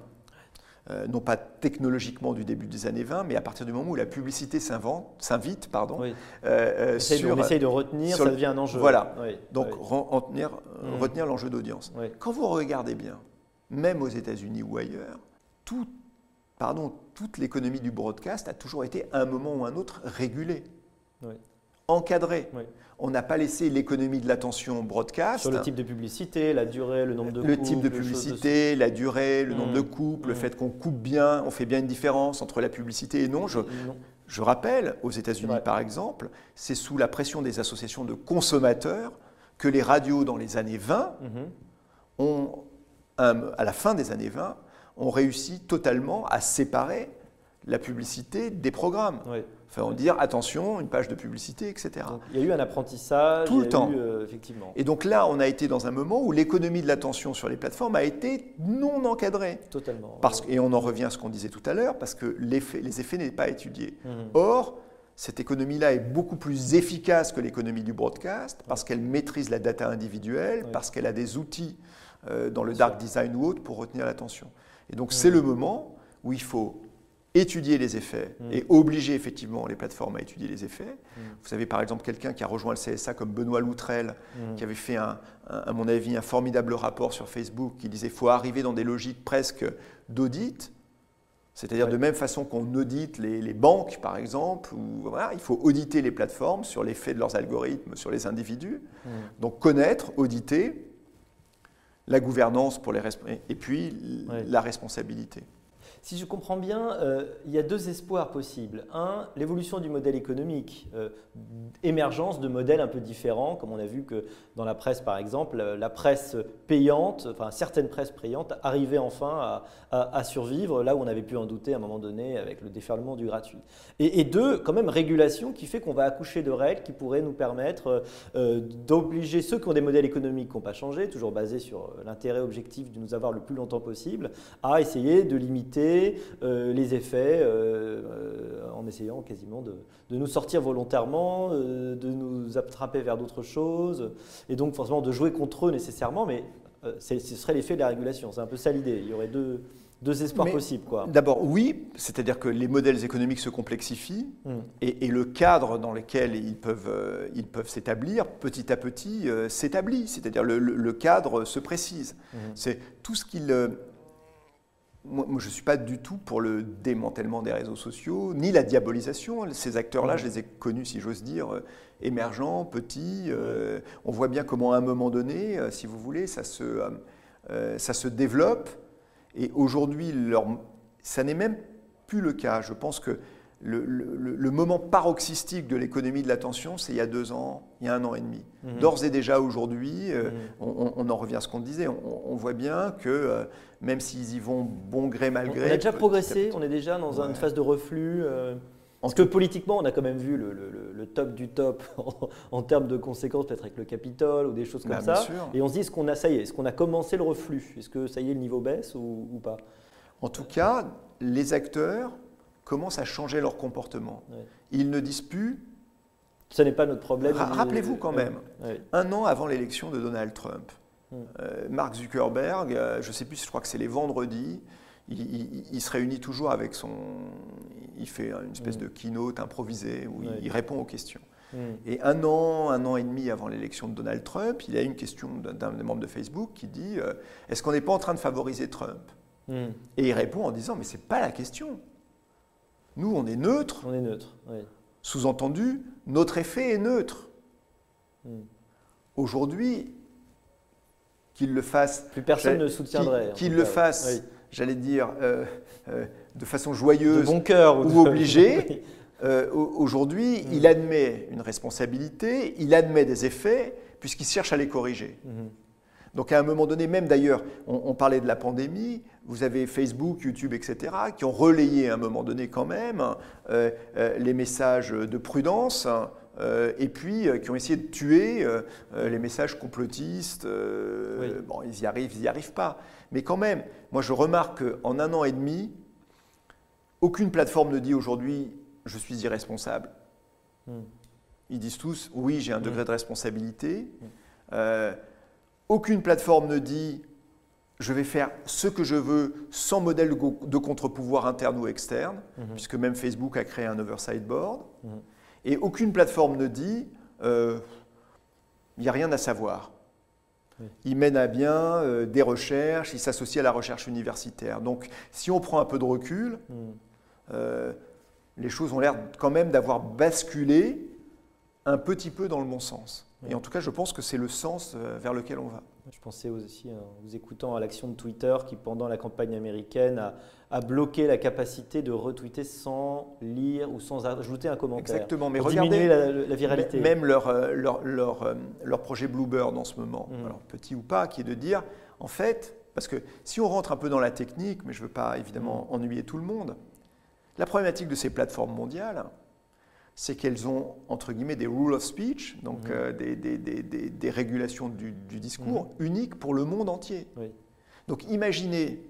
Euh, non pas technologiquement du début des années 20, mais à partir du moment où la publicité s'invite, pardon. Oui. on essaye de retenir, ça devient un enjeu. Voilà. Donc retenir, mhm. retenir l'enjeu d'audience. Quand vous regardez bien, même aux États-Unis ou ailleurs, tout, pardon, toute l'économie du broadcast a toujours été à un moment ou un autre régulée, encadrée. On n'a pas laissé l'économie de l'attention broadcast. Sur le type de publicité, la durée, le nombre de Le type de publicité, la durée, le nombre de mmh. coupes, le mmh. fait qu'on coupe bien, on fait bien une différence entre la publicité et non. Je, je rappelle, aux États-Unis par exemple, c'est sous la pression des associations de consommateurs que les radios dans les années 20 mmh. ont, à la fin des années 20, ont réussi totalement à séparer la publicité des programmes. Enfin, on dire attention, une page de publicité, etc. il y a eu un apprentissage. Tout le temps. Euh, effectivement. Et donc là, on a été dans un moment où l'économie de l'attention sur les plateformes a été non encadrée. Totalement. Parce, et on en revient à ce qu'on disait tout à l'heure, parce que les effets n'étaient pas étudiés. Mmh. Or, cette économie-là est beaucoup plus efficace que l'économie du broadcast, parce qu'elle maîtrise la data individuelle, parce qu'elle a des outils euh, dans le dark design ou autre pour retenir l'attention. Et donc, mmh. c'est le moment où il faut étudier les effets mm. et obliger effectivement les plateformes à étudier les effets. Mm. Vous avez par exemple quelqu'un qui a rejoint le CSA comme Benoît Loutrel, mm. qui avait fait, un, à mon avis, un formidable rapport sur Facebook qui disait qu'il faut arriver dans des logiques presque d'audit. C'est-à-dire de même façon qu'on audite les, banques, par exemple, ou, voilà, il faut auditer les plateformes sur l'effet de leurs algorithmes sur les individus. Donc connaître, auditer, la gouvernance pour les et puis la responsabilité. Si je comprends bien, euh, il y a deux espoirs possibles. Un, l'évolution du modèle économique, euh, émergence de modèles un peu différents, comme on a vu que dans la presse par exemple, la presse payante, enfin certaines presses payantes arrivaient enfin à, survivre, là où on avait pu en douter à un moment donné avec le déferlement du gratuit. Et, deux, quand même régulation qui fait qu'on va accoucher de règles qui pourraient nous permettre euh, d'obliger ceux qui ont des modèles économiques qui n'ont pas changé, toujours basés sur l'intérêt objectif de nous avoir le plus longtemps possible, à essayer de limiter euh, les effets euh, euh, en essayant quasiment de, nous sortir volontairement, de nous attraper vers d'autres choses, et donc forcément de jouer contre eux nécessairement, mais ce serait l'effet de la régulation. C'est un peu ça l'idée. Il y aurait deux, deux espoirs possibles. D'abord, oui, c'est-à-dire que les modèles économiques se complexifient hmm. et, le cadre dans lequel ils peuvent ils peuvent s'établir petit à petit s'établit, c'est-à-dire le, le, cadre se précise. Hmm. C'est tout ce qu'il moi, je ne suis pas du tout pour le démantèlement des réseaux sociaux, ni la diabolisation. Ces acteurs-là, je les ai connus, si j'ose dire, euh, émergents, petits. Euh, on voit bien comment, à un moment donné, euh, si vous voulez, ça se, ça se développe. Et aujourd'hui, ça n'est même plus le cas. Je pense que le, moment paroxystique de l'économie de l'attention, c'est il y a deux ans, il y a un an et demi. Mhm. D'ores et déjà aujourd'hui, euh, mhm. on, en revient à ce qu'on disait, on, voit bien que euh, même s'ils y vont bon gré, mal gré... On a déjà progressé, on est déjà dans une phase de reflux. Euh, parce que politiquement, on a quand même vu le, top du top en, termes de conséquences, peut-être avec le Capitole ou des choses comme bah, ça. Et on se dit, est-ce qu'on a, ça y est, est-ce qu'on a commencé le reflux? Est-ce que ça y est, le niveau baisse ou pas? En tout cas, les acteurs commencent à changer leur comportement. Ils ne disent plus. Ce n'est pas notre problème. Rappelez-vous quand même, un an avant l'élection de Donald Trump, hmm. euh, Mark Zuckerberg, euh, je ne sais plus, je crois que c'est les vendredis, il, se réunit toujours avec son. Il fait une espèce de keynote improvisée où il répond aux questions. Et un an, un an et demi avant l'élection de Donald Trump, il y a une question d'un des membres de Facebook qui dit euh, Est-ce qu'on n'est pas en train de favoriser Trump? Et il répond en disant Mais ce n'est pas la question. Nous, on est neutre. On est neutre, Sous-entendu, notre effet est neutre. Aujourd'hui, qu'il le fasse. Plus personne ne soutiendrait. Qu'il le fasse, j'allais dire, euh, euh, de façon joyeuse bon cœur, ou, obligée. Euh, aujourd'hui, mm. il admet une responsabilité, il admet des effets, puisqu'il cherche à les corriger. Mm-hmm. Donc à un moment donné, même d'ailleurs, on, parlait de la pandémie, vous avez Facebook, YouTube, etc., qui ont relayé à un moment donné quand même les messages de prudence. Euh, et puis euh, qui ont essayé de tuer euh, les messages complotistes. Bon, ils y arrivent, ils n'y arrivent pas. Mais quand même, moi je remarque qu'en un an et demi, aucune plateforme ne dit aujourd'hui je suis irresponsable. Hmm. Ils disent tous oui, j'ai un degré hmm. de responsabilité. Hmm. aucune plateforme ne dit je vais faire ce que je veux sans modèle de contre-pouvoir interne ou externe, puisque même Facebook a créé un oversight board. Et aucune plateforme ne dit euh, il n'y a rien à savoir. Il mène à bien euh, des recherches, il s'associe à la recherche universitaire. Donc si on prend un peu de recul, hmm. euh, les choses ont l'air quand même d'avoir basculé un petit peu dans le bon sens. Et en tout cas, je pense que c'est le sens vers lequel on va. Je pensais aussi, en vous écoutant, à l'action de Twitter qui, pendant la campagne américaine, a, bloqué la capacité de retweeter sans lire ou sans ajouter un commentaire. Exactement, mais pour regardez la, viralité. Même leur, euh, leur, leur, euh, leur, projet Bluebird en ce moment, mm. alors petit ou pas, qui est de dire, en fait, parce que si on rentre un peu dans la technique, mais je ne veux pas évidemment mm. ennuyer tout le monde, la problématique de ces plateformes mondiales, c'est qu'elles ont, entre guillemets, des rules of speech, donc mhm. euh, des, des, des, des, régulations du, discours mhm. uniques pour le monde entier. Donc imaginez,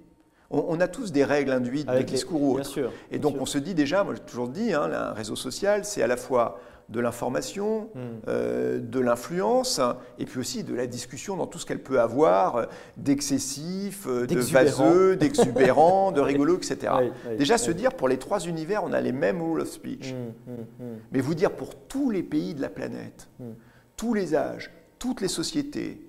on, a tous des règles induites de discours ou autres. Et donc on se dit déjà, moi j'ai toujours dit, hein, un réseau social, c'est à la fois de l'information, hmm. euh, de l'influence, et puis aussi de la discussion dans tout ce qu'elle peut avoir euh, d'excessif, euh, de vaseux, d'exubérant, de rigolo, etc. Déjà se dire pour les trois univers, on a les mêmes rules of speech. Hmm, hmm, Mais vous dire pour tous les pays de la planète, tous les âges, toutes les sociétés,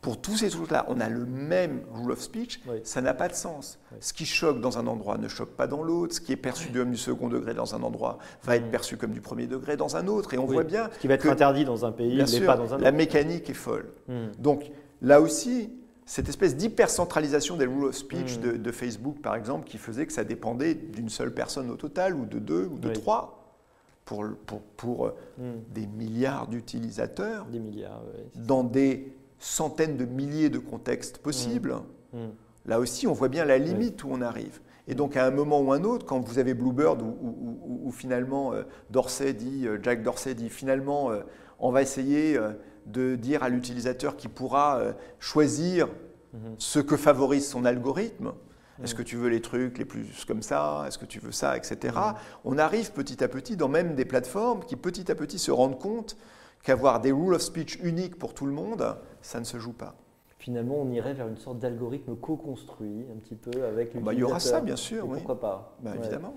pour tous ces trucs-là, on a le même rule of speech, ça n'a pas de sens. Ce qui choque dans un endroit ne choque pas dans l'autre, ce qui est perçu comme du second degré dans un endroit va être mm. perçu comme du premier degré dans un autre. Et on voit bien. Ce qui va être interdit dans un pays n'est pas dans un autre. La mécanique est folle. Mm. Donc là aussi, cette espèce d'hypercentralisation des rule of speech mm. de, Facebook, par exemple, qui faisait que ça dépendait d'une seule personne au total, ou de deux, ou de trois. Pour, pour, pour euh, des milliards d'utilisateurs, des milliards, dans des centaines de milliers de contextes possibles, mmh. Mmh. là aussi, on voit bien la limite où on arrive. Et donc, à un moment ou un autre, quand vous avez Bluebird, où, finalement euh, Dorsey dit, euh, Jack Dorsey dit, finalement, euh, on va essayer de dire à l'utilisateur qui pourra choisir mmh. ce que favorise son algorithme. Est-ce que tu veux les trucs les plus comme ça? Est-ce que tu veux ça? Etc. On arrive petit à petit dans même des plateformes qui petit à petit se rendent compte qu'avoir des rules of speech uniques pour tout le monde, ça ne se joue pas. Finalement, on irait vers une sorte d'algorithme co-construit, un petit peu avec bah, Il y aura ça, bien sûr. Oui. Pourquoi pas bah, Évidemment.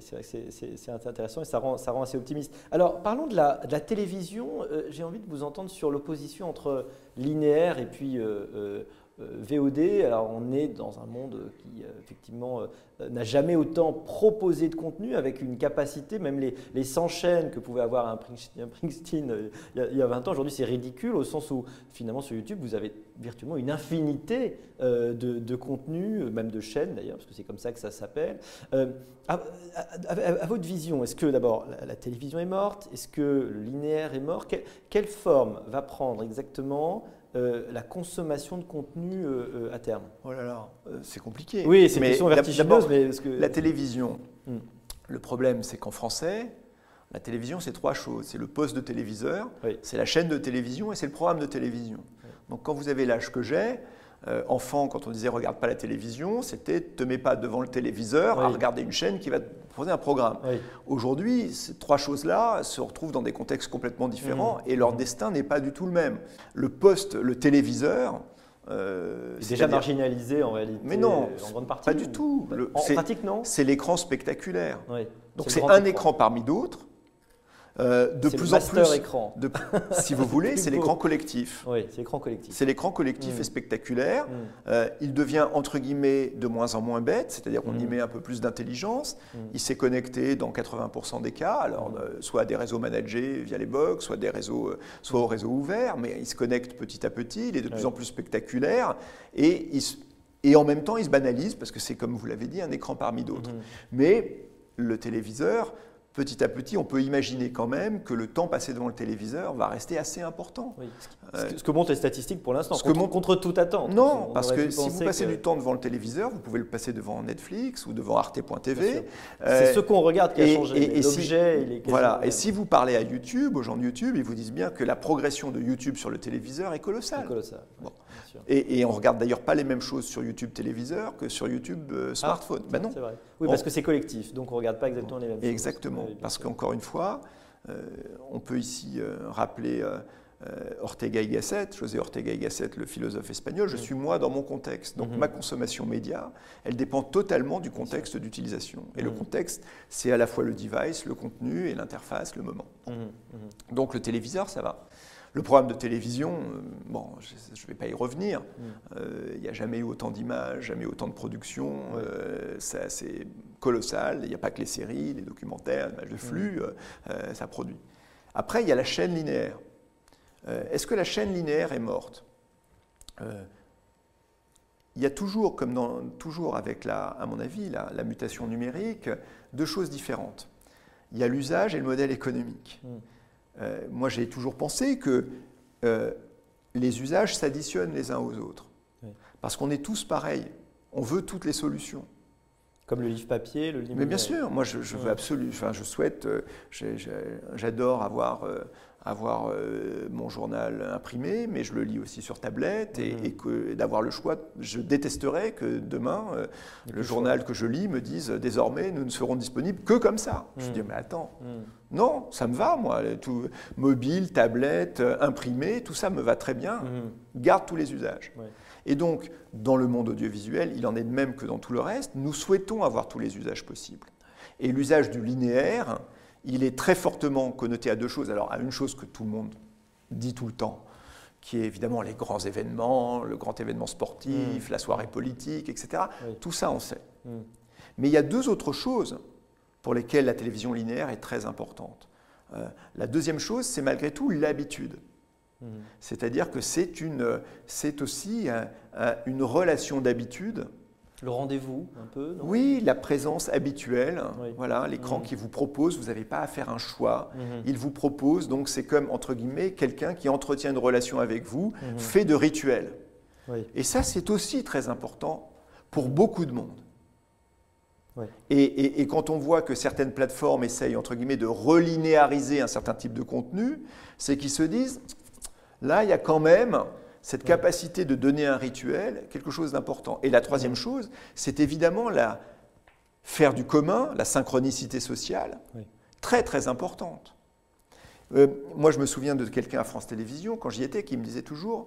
c'est vrai que c'est intéressant et ça rend, ça rend assez optimiste. Alors, parlons de la, de la télévision. Euh, j'ai envie de vous entendre sur l'opposition entre linéaire et puis euh, euh, VOD, alors on est dans un monde qui euh, effectivement euh, n'a jamais autant proposé de contenu avec une capacité, même les, les 100 chaînes que pouvait avoir un Springsteen il y a 20 ans, aujourd'hui c'est ridicule au sens où finalement sur YouTube vous avez virtuellement une infinité de, de contenus, même de chaînes d'ailleurs, parce que c'est comme ça que ça s'appelle. À, votre vision, est-ce que d'abord la, télévision est morte? Est-ce que le linéaire est mort? Quelle forme va prendre exactement euh, la consommation de contenu euh, euh, à terme Oh là là, c'est compliqué. Oui, c'est une question vertigineuse. Mais que... La télévision, hmm. le problème c'est qu'en français, la télévision c'est trois choses. C'est le poste de téléviseur, c'est la chaîne de télévision et c'est le programme de télévision. Donc quand vous avez l'âge que j'ai, euh, enfant, quand on disait regarde pas la télévision, c'était te mets pas devant le téléviseur à regarder une chaîne qui va te proposer un programme. Aujourd'hui, ces trois choses-là se retrouvent dans des contextes complètement différents mmh. et leur mmh. destin n'est pas du tout le même. Le poste, le téléviseur, Euh, C'est déjà marginalisé en réalité. Mais non, en grande partie. pas du tout. Le- en c'est- pratique, non C'est l'écran spectaculaire. Oui. Donc c'est un écran parmi d'autres. Euh, de le plus en plus, écran. de- si vous voulez, c'est l'écran collectif. Oui, c'est l'écran collectif. C'est l'écran collectif Mm. et spectaculaire. Mm. Euh, il devient entre guillemets de moins en moins bête, c'est-à-dire qu'on y Mm. met un peu plus d'intelligence. Il s'est connecté dans 80% des cas, alors euh, soit à des réseaux managés via les box, soit des réseaux, soit au réseau ouvert, mais il se connecte petit à petit. Il est de plus en plus spectaculaire et il se- et en même temps, il se banalise parce que c'est comme vous l'avez dit, un écran parmi d'autres. Mais le téléviseur, petit à petit, on peut imaginer quand même que le temps passé devant le téléviseur va rester assez important. Oui. Ce, Euh, que- ce que montrent les statistiques pour l'instant, ce que contre, montre- contre toute attente. Non, On parce que si vous passez que- du temps devant le téléviseur, vous pouvez le passer devant Netflix ou devant arte.tv. Euh, C'est ce qu'on regarde qui a et- changé. et- si- L'objet, Voilà, et si vous parlez à YouTube, aux gens de YouTube, ils vous disent bien que la progression de YouTube sur le téléviseur est C'est colossale. colossal. Bon. ouais, bien sûr. Et, et on regarde d'ailleurs pas les mêmes choses sur YouTube téléviseur que sur YouTube euh, smartphone. ben non, C'est vrai. Oui, On- parce que c'est collectif, donc on ne regarde pas exactement les mêmes choses. exactement. Parce qu'encore une fois, euh, on peut ici euh, rappeler Ortega y Gasset, José Ortega y Gasset, le philosophe espagnol. Je Mm. suis moi dans mon contexte. Donc Mhm. ma consommation média, elle dépend totalement du contexte d'utilisation. Et le Mhm. contexte, c'est à la fois le device, le contenu et l'interface, le moment. Mhm, mhm. Donc le téléviseur, ça va. Le programme de télévision, euh, bon, je ne vais pas y revenir. Mm. Euh, Il n'y a jamais eu autant d'images, jamais eu autant de production. Ouais. euh, c'est colossal. Il n'y a pas que les séries, les documentaires, les images de flux, euh, euh, ça produit. Après, il y a la chaîne linéaire. Euh, Est-ce que la chaîne linéaire est morte? Euh, Il y a toujours, comme dans, toujours avec, la, à mon avis, la, la mutation numérique, deux choses différentes. Il y a l'usage et le modèle économique. Mm. Euh, moi, j'ai toujours pensé que euh, les usages s'additionnent les uns aux autres. Oui. Parce qu'on est tous pareils. On veut toutes les solutions. Comme le livre papier, le livre. Mais bien sûr, moi, je, je veux Ouais. absolument, enfin, je souhaite, euh, j'adore avoir, euh, avoir euh, mon journal imprimé, mais je le lis aussi sur tablette et, Mhm. et que d'avoir le choix. Je détesterais que demain, euh, le journal que je lis me dise désormais, nous ne serons disponibles que comme ça. Je Mhm. dis, mais attends. Mhm. Non, ça me va, moi. Tout, mobile, tablette, euh, imprimé, tout ça me va très bien. Mhm. Garde tous les usages. Ouais. Et donc, dans le monde audiovisuel, il en est de même que dans tout le reste, nous souhaitons avoir tous les usages possibles. Et l'usage du linéaire, il est très fortement connoté à deux choses. Alors, à une chose que tout le monde dit tout le temps, qui est évidemment les grands événements, le grand événement sportif, Mm. la soirée politique, etc. Oui. Tout ça, on sait. Mhm. Mais il y a deux autres choses pour lesquelles la télévision linéaire est très importante. Euh, la deuxième chose, c'est malgré tout l'habitude. Mhm. C'est-à-dire que c'est aussi un- un- une relation d'habitude. Le rendez-vous, un peu, non? Oui, la présence habituelle. Oui. Voilà, l'écran Mhm. qui vous propose, vous n'avez pas à faire un choix. Mhm. Il vous propose, donc c'est comme entre guillemets quelqu'un qui entretient une relation avec vous, fait de rituels. Oui. Et ça, c'est aussi très important pour beaucoup de monde. Et, et- et quand on voit que certaines plateformes essayent, entre guillemets, de relinéariser un certain type de contenu, c'est qu'ils se disent, là, il y a quand même cette capacité de donner un rituel, quelque chose d'important. Et la troisième chose, c'est évidemment la, faire du commun, la synchronicité sociale, Oui. très très importante. Euh, moi, je me souviens de quelqu'un à France Télévisions, quand j'y étais, qui me disait toujours,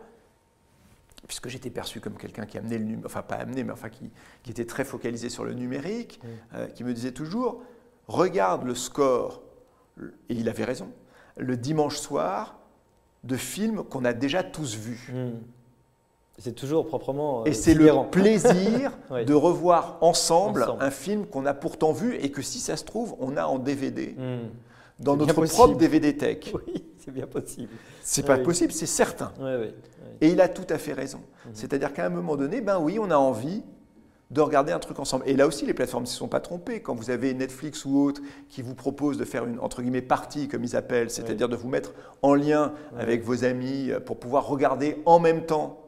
puisque j'étais perçu comme quelqu'un qui amenait le numérique, enfin pas amené, mais enfin qui, qui était très focalisé sur le numérique, euh, qui me disait toujours, regarde le score, et il avait raison, le dimanche soir de films qu'on a déjà tous vus. Mhm. C'est toujours proprement. Et euh, c'est le plaisir Oui. de revoir ensemble, Ensemble. un film qu'on a pourtant vu et que si ça se trouve, on a en DVD, Mhm. dans notre possible. propre DVD Tech. Oui, c'est bien possible. C'est Ah pas oui. possible, c'est certain. Oui, oui. Et il a tout à fait raison. Mhm. C'est-à-dire qu'à un moment donné, ben oui, on a envie de regarder un truc ensemble. Et là aussi, les plateformes ne se sont pas trompées. Quand vous avez Netflix ou autre qui vous propose de faire une, entre guillemets, partie, comme ils appellent, c'est-à-dire de vous mettre en lien avec vos amis euh, pour pouvoir regarder en même temps,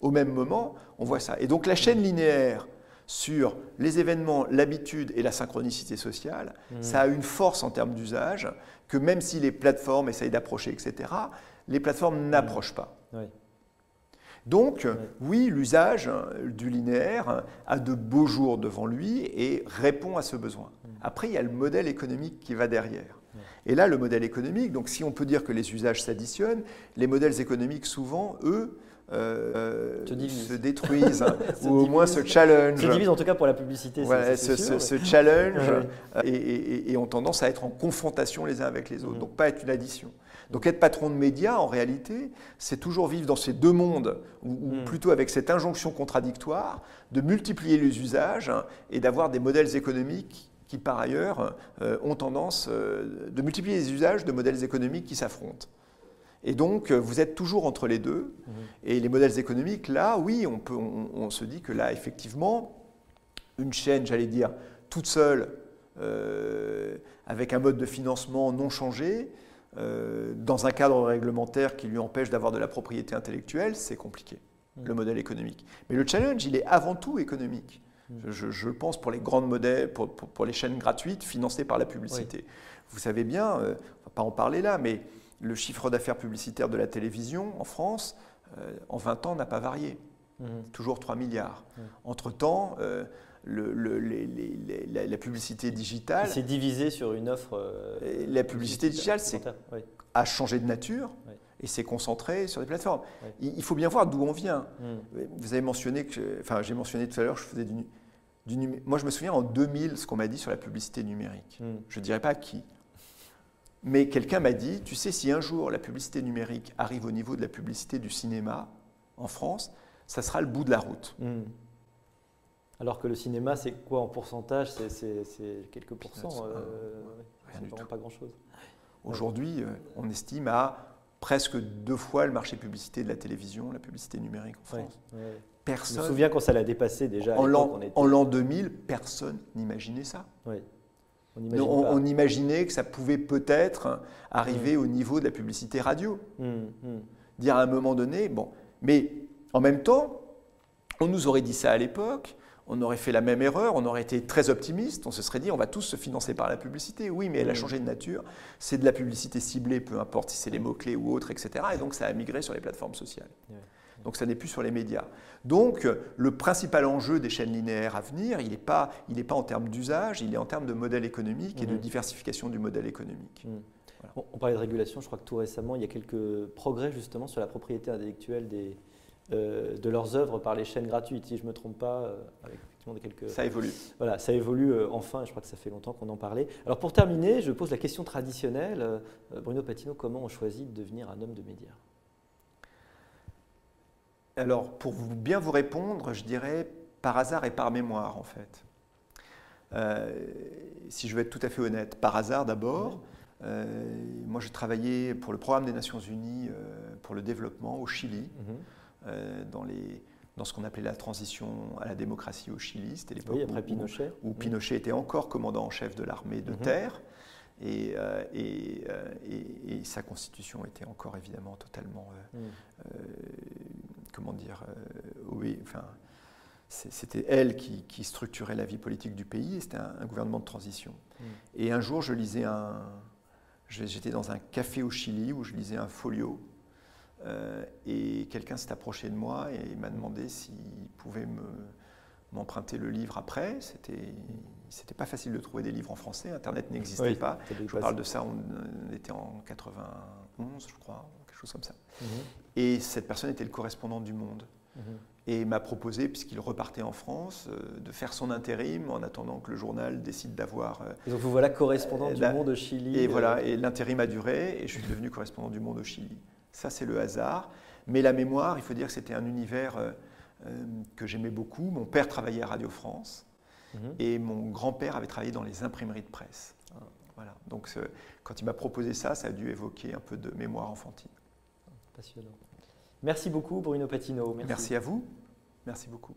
au même moment, on voit ça. Et donc la chaîne linéaire sur les événements, l'habitude et la synchronicité sociale, Mhm. ça a une force en termes d'usage que même si les plateformes essayent d'approcher, etc., les plateformes n'approchent pas. Donc, Ouais. oui, l'usage du linéaire a de beaux jours devant lui et répond à ce besoin. Après, il y a le modèle économique qui va derrière. Et là, le modèle économique, donc si on peut dire que les usages s'additionnent, les modèles économiques, souvent, eux, euh, Se divisent. se détruisent hein, Se ou au moins se divisent. challenge. Se divise en tout cas pour la publicité. Voilà, se, sûr, se- mais- se challenge euh, et, et- et ont tendance à être en confrontation les uns avec les autres, donc pas être une addition. Donc être patron de médias, en réalité, c'est toujours vivre dans ces deux mondes, ou, Mhm. plutôt avec cette injonction contradictoire de multiplier les usages hein, et d'avoir des modèles économiques qui, par ailleurs, euh, ont tendance euh, de multiplier les usages de modèles économiques qui s'affrontent. Et donc, euh, vous êtes toujours entre les deux. Mhm. Et les modèles économiques, là, oui, on, peut, on, on se dit que là, effectivement, une chaîne, j'allais dire, toute seule, euh, avec un mode de financement non changé, euh, dans un cadre réglementaire qui lui empêche d'avoir de la propriété intellectuelle, c'est compliqué, Mhm. le modèle économique. Mais le challenge, il est avant tout économique. Mhm. Je, pense pour les grandes modèles, pour, pour- pour les chaînes gratuites financées par la publicité. Vous savez bien, euh, on ne va pas en parler là, mais le chiffre d'affaires publicitaire de la télévision en France, euh, en 20 ans, n'a pas varié. Mhm. Toujours 3 milliards. Entre-temps, le- le- les- les- les- la, publicité digitale Il s'est divisé sur une offre. euh, la publicité digitale, c'est-. Oui. a changé de nature et s'est concentré sur les plateformes. Il, il faut bien voir d'où on vient. Mhm. Vous avez mentionné que, enfin, j'ai mentionné tout à l'heure, je faisais du, du Moi, je me souviens en 2000 ce qu'on m'a dit sur la publicité numérique. Mhm. Je ne dirais pas à qui. Mais quelqu'un m'a dit, tu sais, si un jour la publicité numérique arrive au niveau de la publicité du cinéma en France, ça sera le bout de la route. Mhm. Alors que le cinéma, c'est quoi en pourcentage C'est- quelques pourcents. Euh, ouais. C'est vraiment pas grand-chose. Aujourd'hui, euh, on estime à presque deux fois le marché publicité de la télévision, la publicité numérique en Ouais, France. ouais. Je me Personne, souviens quand ça l'a dépassé déjà. en l'an on était- en l'an 2000, personne n'imaginait ça. ouais. On On, n'imagine on- imaginait que ça pouvait peut-être arriver au niveau de la publicité radio. Mhm, mhm. dire à un moment donné, bon, mais en même temps, on nous aurait dit ça à l'époque, on aurait fait la même erreur, on aurait été très optimiste, on se serait dit on va tous se financer par la publicité. Oui, mais elle a Mm. changé de nature, c'est de la publicité ciblée, peu importe si c'est les mots-clés ou autres, etc. Et donc ça a migré sur les plateformes sociales. Donc ça n'est plus sur les médias. Donc le principal enjeu des chaînes linéaires à venir, il n'est pas, il pas en termes d'usage, il est en termes de modèle économique et de Mhm. diversification du modèle économique. On, on parlait de régulation, je crois que tout récemment, il y a quelques progrès justement sur la propriété intellectuelle des, euh, de leurs œuvres par les chaînes gratuites, si je ne me trompe pas, euh, avec effectivement des quelques... Ça évolue. Voilà, ça évolue euh, enfin, je crois que ça fait longtemps qu'on en parlait. Alors pour terminer, je pose la question traditionnelle. Bruno Patino, comment on choisit de devenir un homme de médias? Alors, pour vous- bien vous répondre, je dirais par hasard et par mémoire, en fait. Si je veux être tout à fait honnête, par hasard d'abord. Euh, moi, j'ai travaillé pour le programme des Nations Unies euh, pour le développement au Chili, Mhm. Euh, dans, les, dans ce qu'on appelait la transition à la démocratie au Chili. C'était l'époque Oui, où- Pinochet. où Pinochet était encore commandant en chef de l'armée de Mhm. terre. Et, euh, et, euh, et- et sa constitution était encore évidemment totalement euh, euh, comment dire, oui, enfin, c'était elle qui, qui structurait la vie politique du pays et c'était un, un gouvernement de transition. Mm. Et un jour, je lisais un, j'étais dans un café au Chili où je lisais un folio euh, et quelqu'un s'est approché de moi et m'a demandé s'il pouvait me m'emprunter le livre après. C'était, c'était pas facile de trouver des livres en français. Internet n'existait Oui, pas. Je parle de ça, on était en 91, je crois, quelque chose comme ça. Mhm. Et cette personne était le correspondant du Monde. Mhm. Et m'a proposé, puisqu'il repartait en France, euh, de faire son intérim en attendant que le journal décide d'avoir. euh, Et donc vous voilà correspondant Euh, du monde au Chili. Et voilà, et l'intérim a duré, et je suis devenu correspondant du Monde au Chili. Ça, c'est le hasard. Mais la mémoire, il faut dire que c'était un univers euh, euh, que j'aimais beaucoup. Mon père travaillait à Radio France, mhm. et mon grand-père avait travaillé dans les imprimeries de presse. Ah. Voilà. Donc, ce- quand il m'a proposé ça, ça a dû évoquer un peu de mémoire enfantine. Passionnant. Merci beaucoup Bruno Patino. Merci à vous. Merci beaucoup.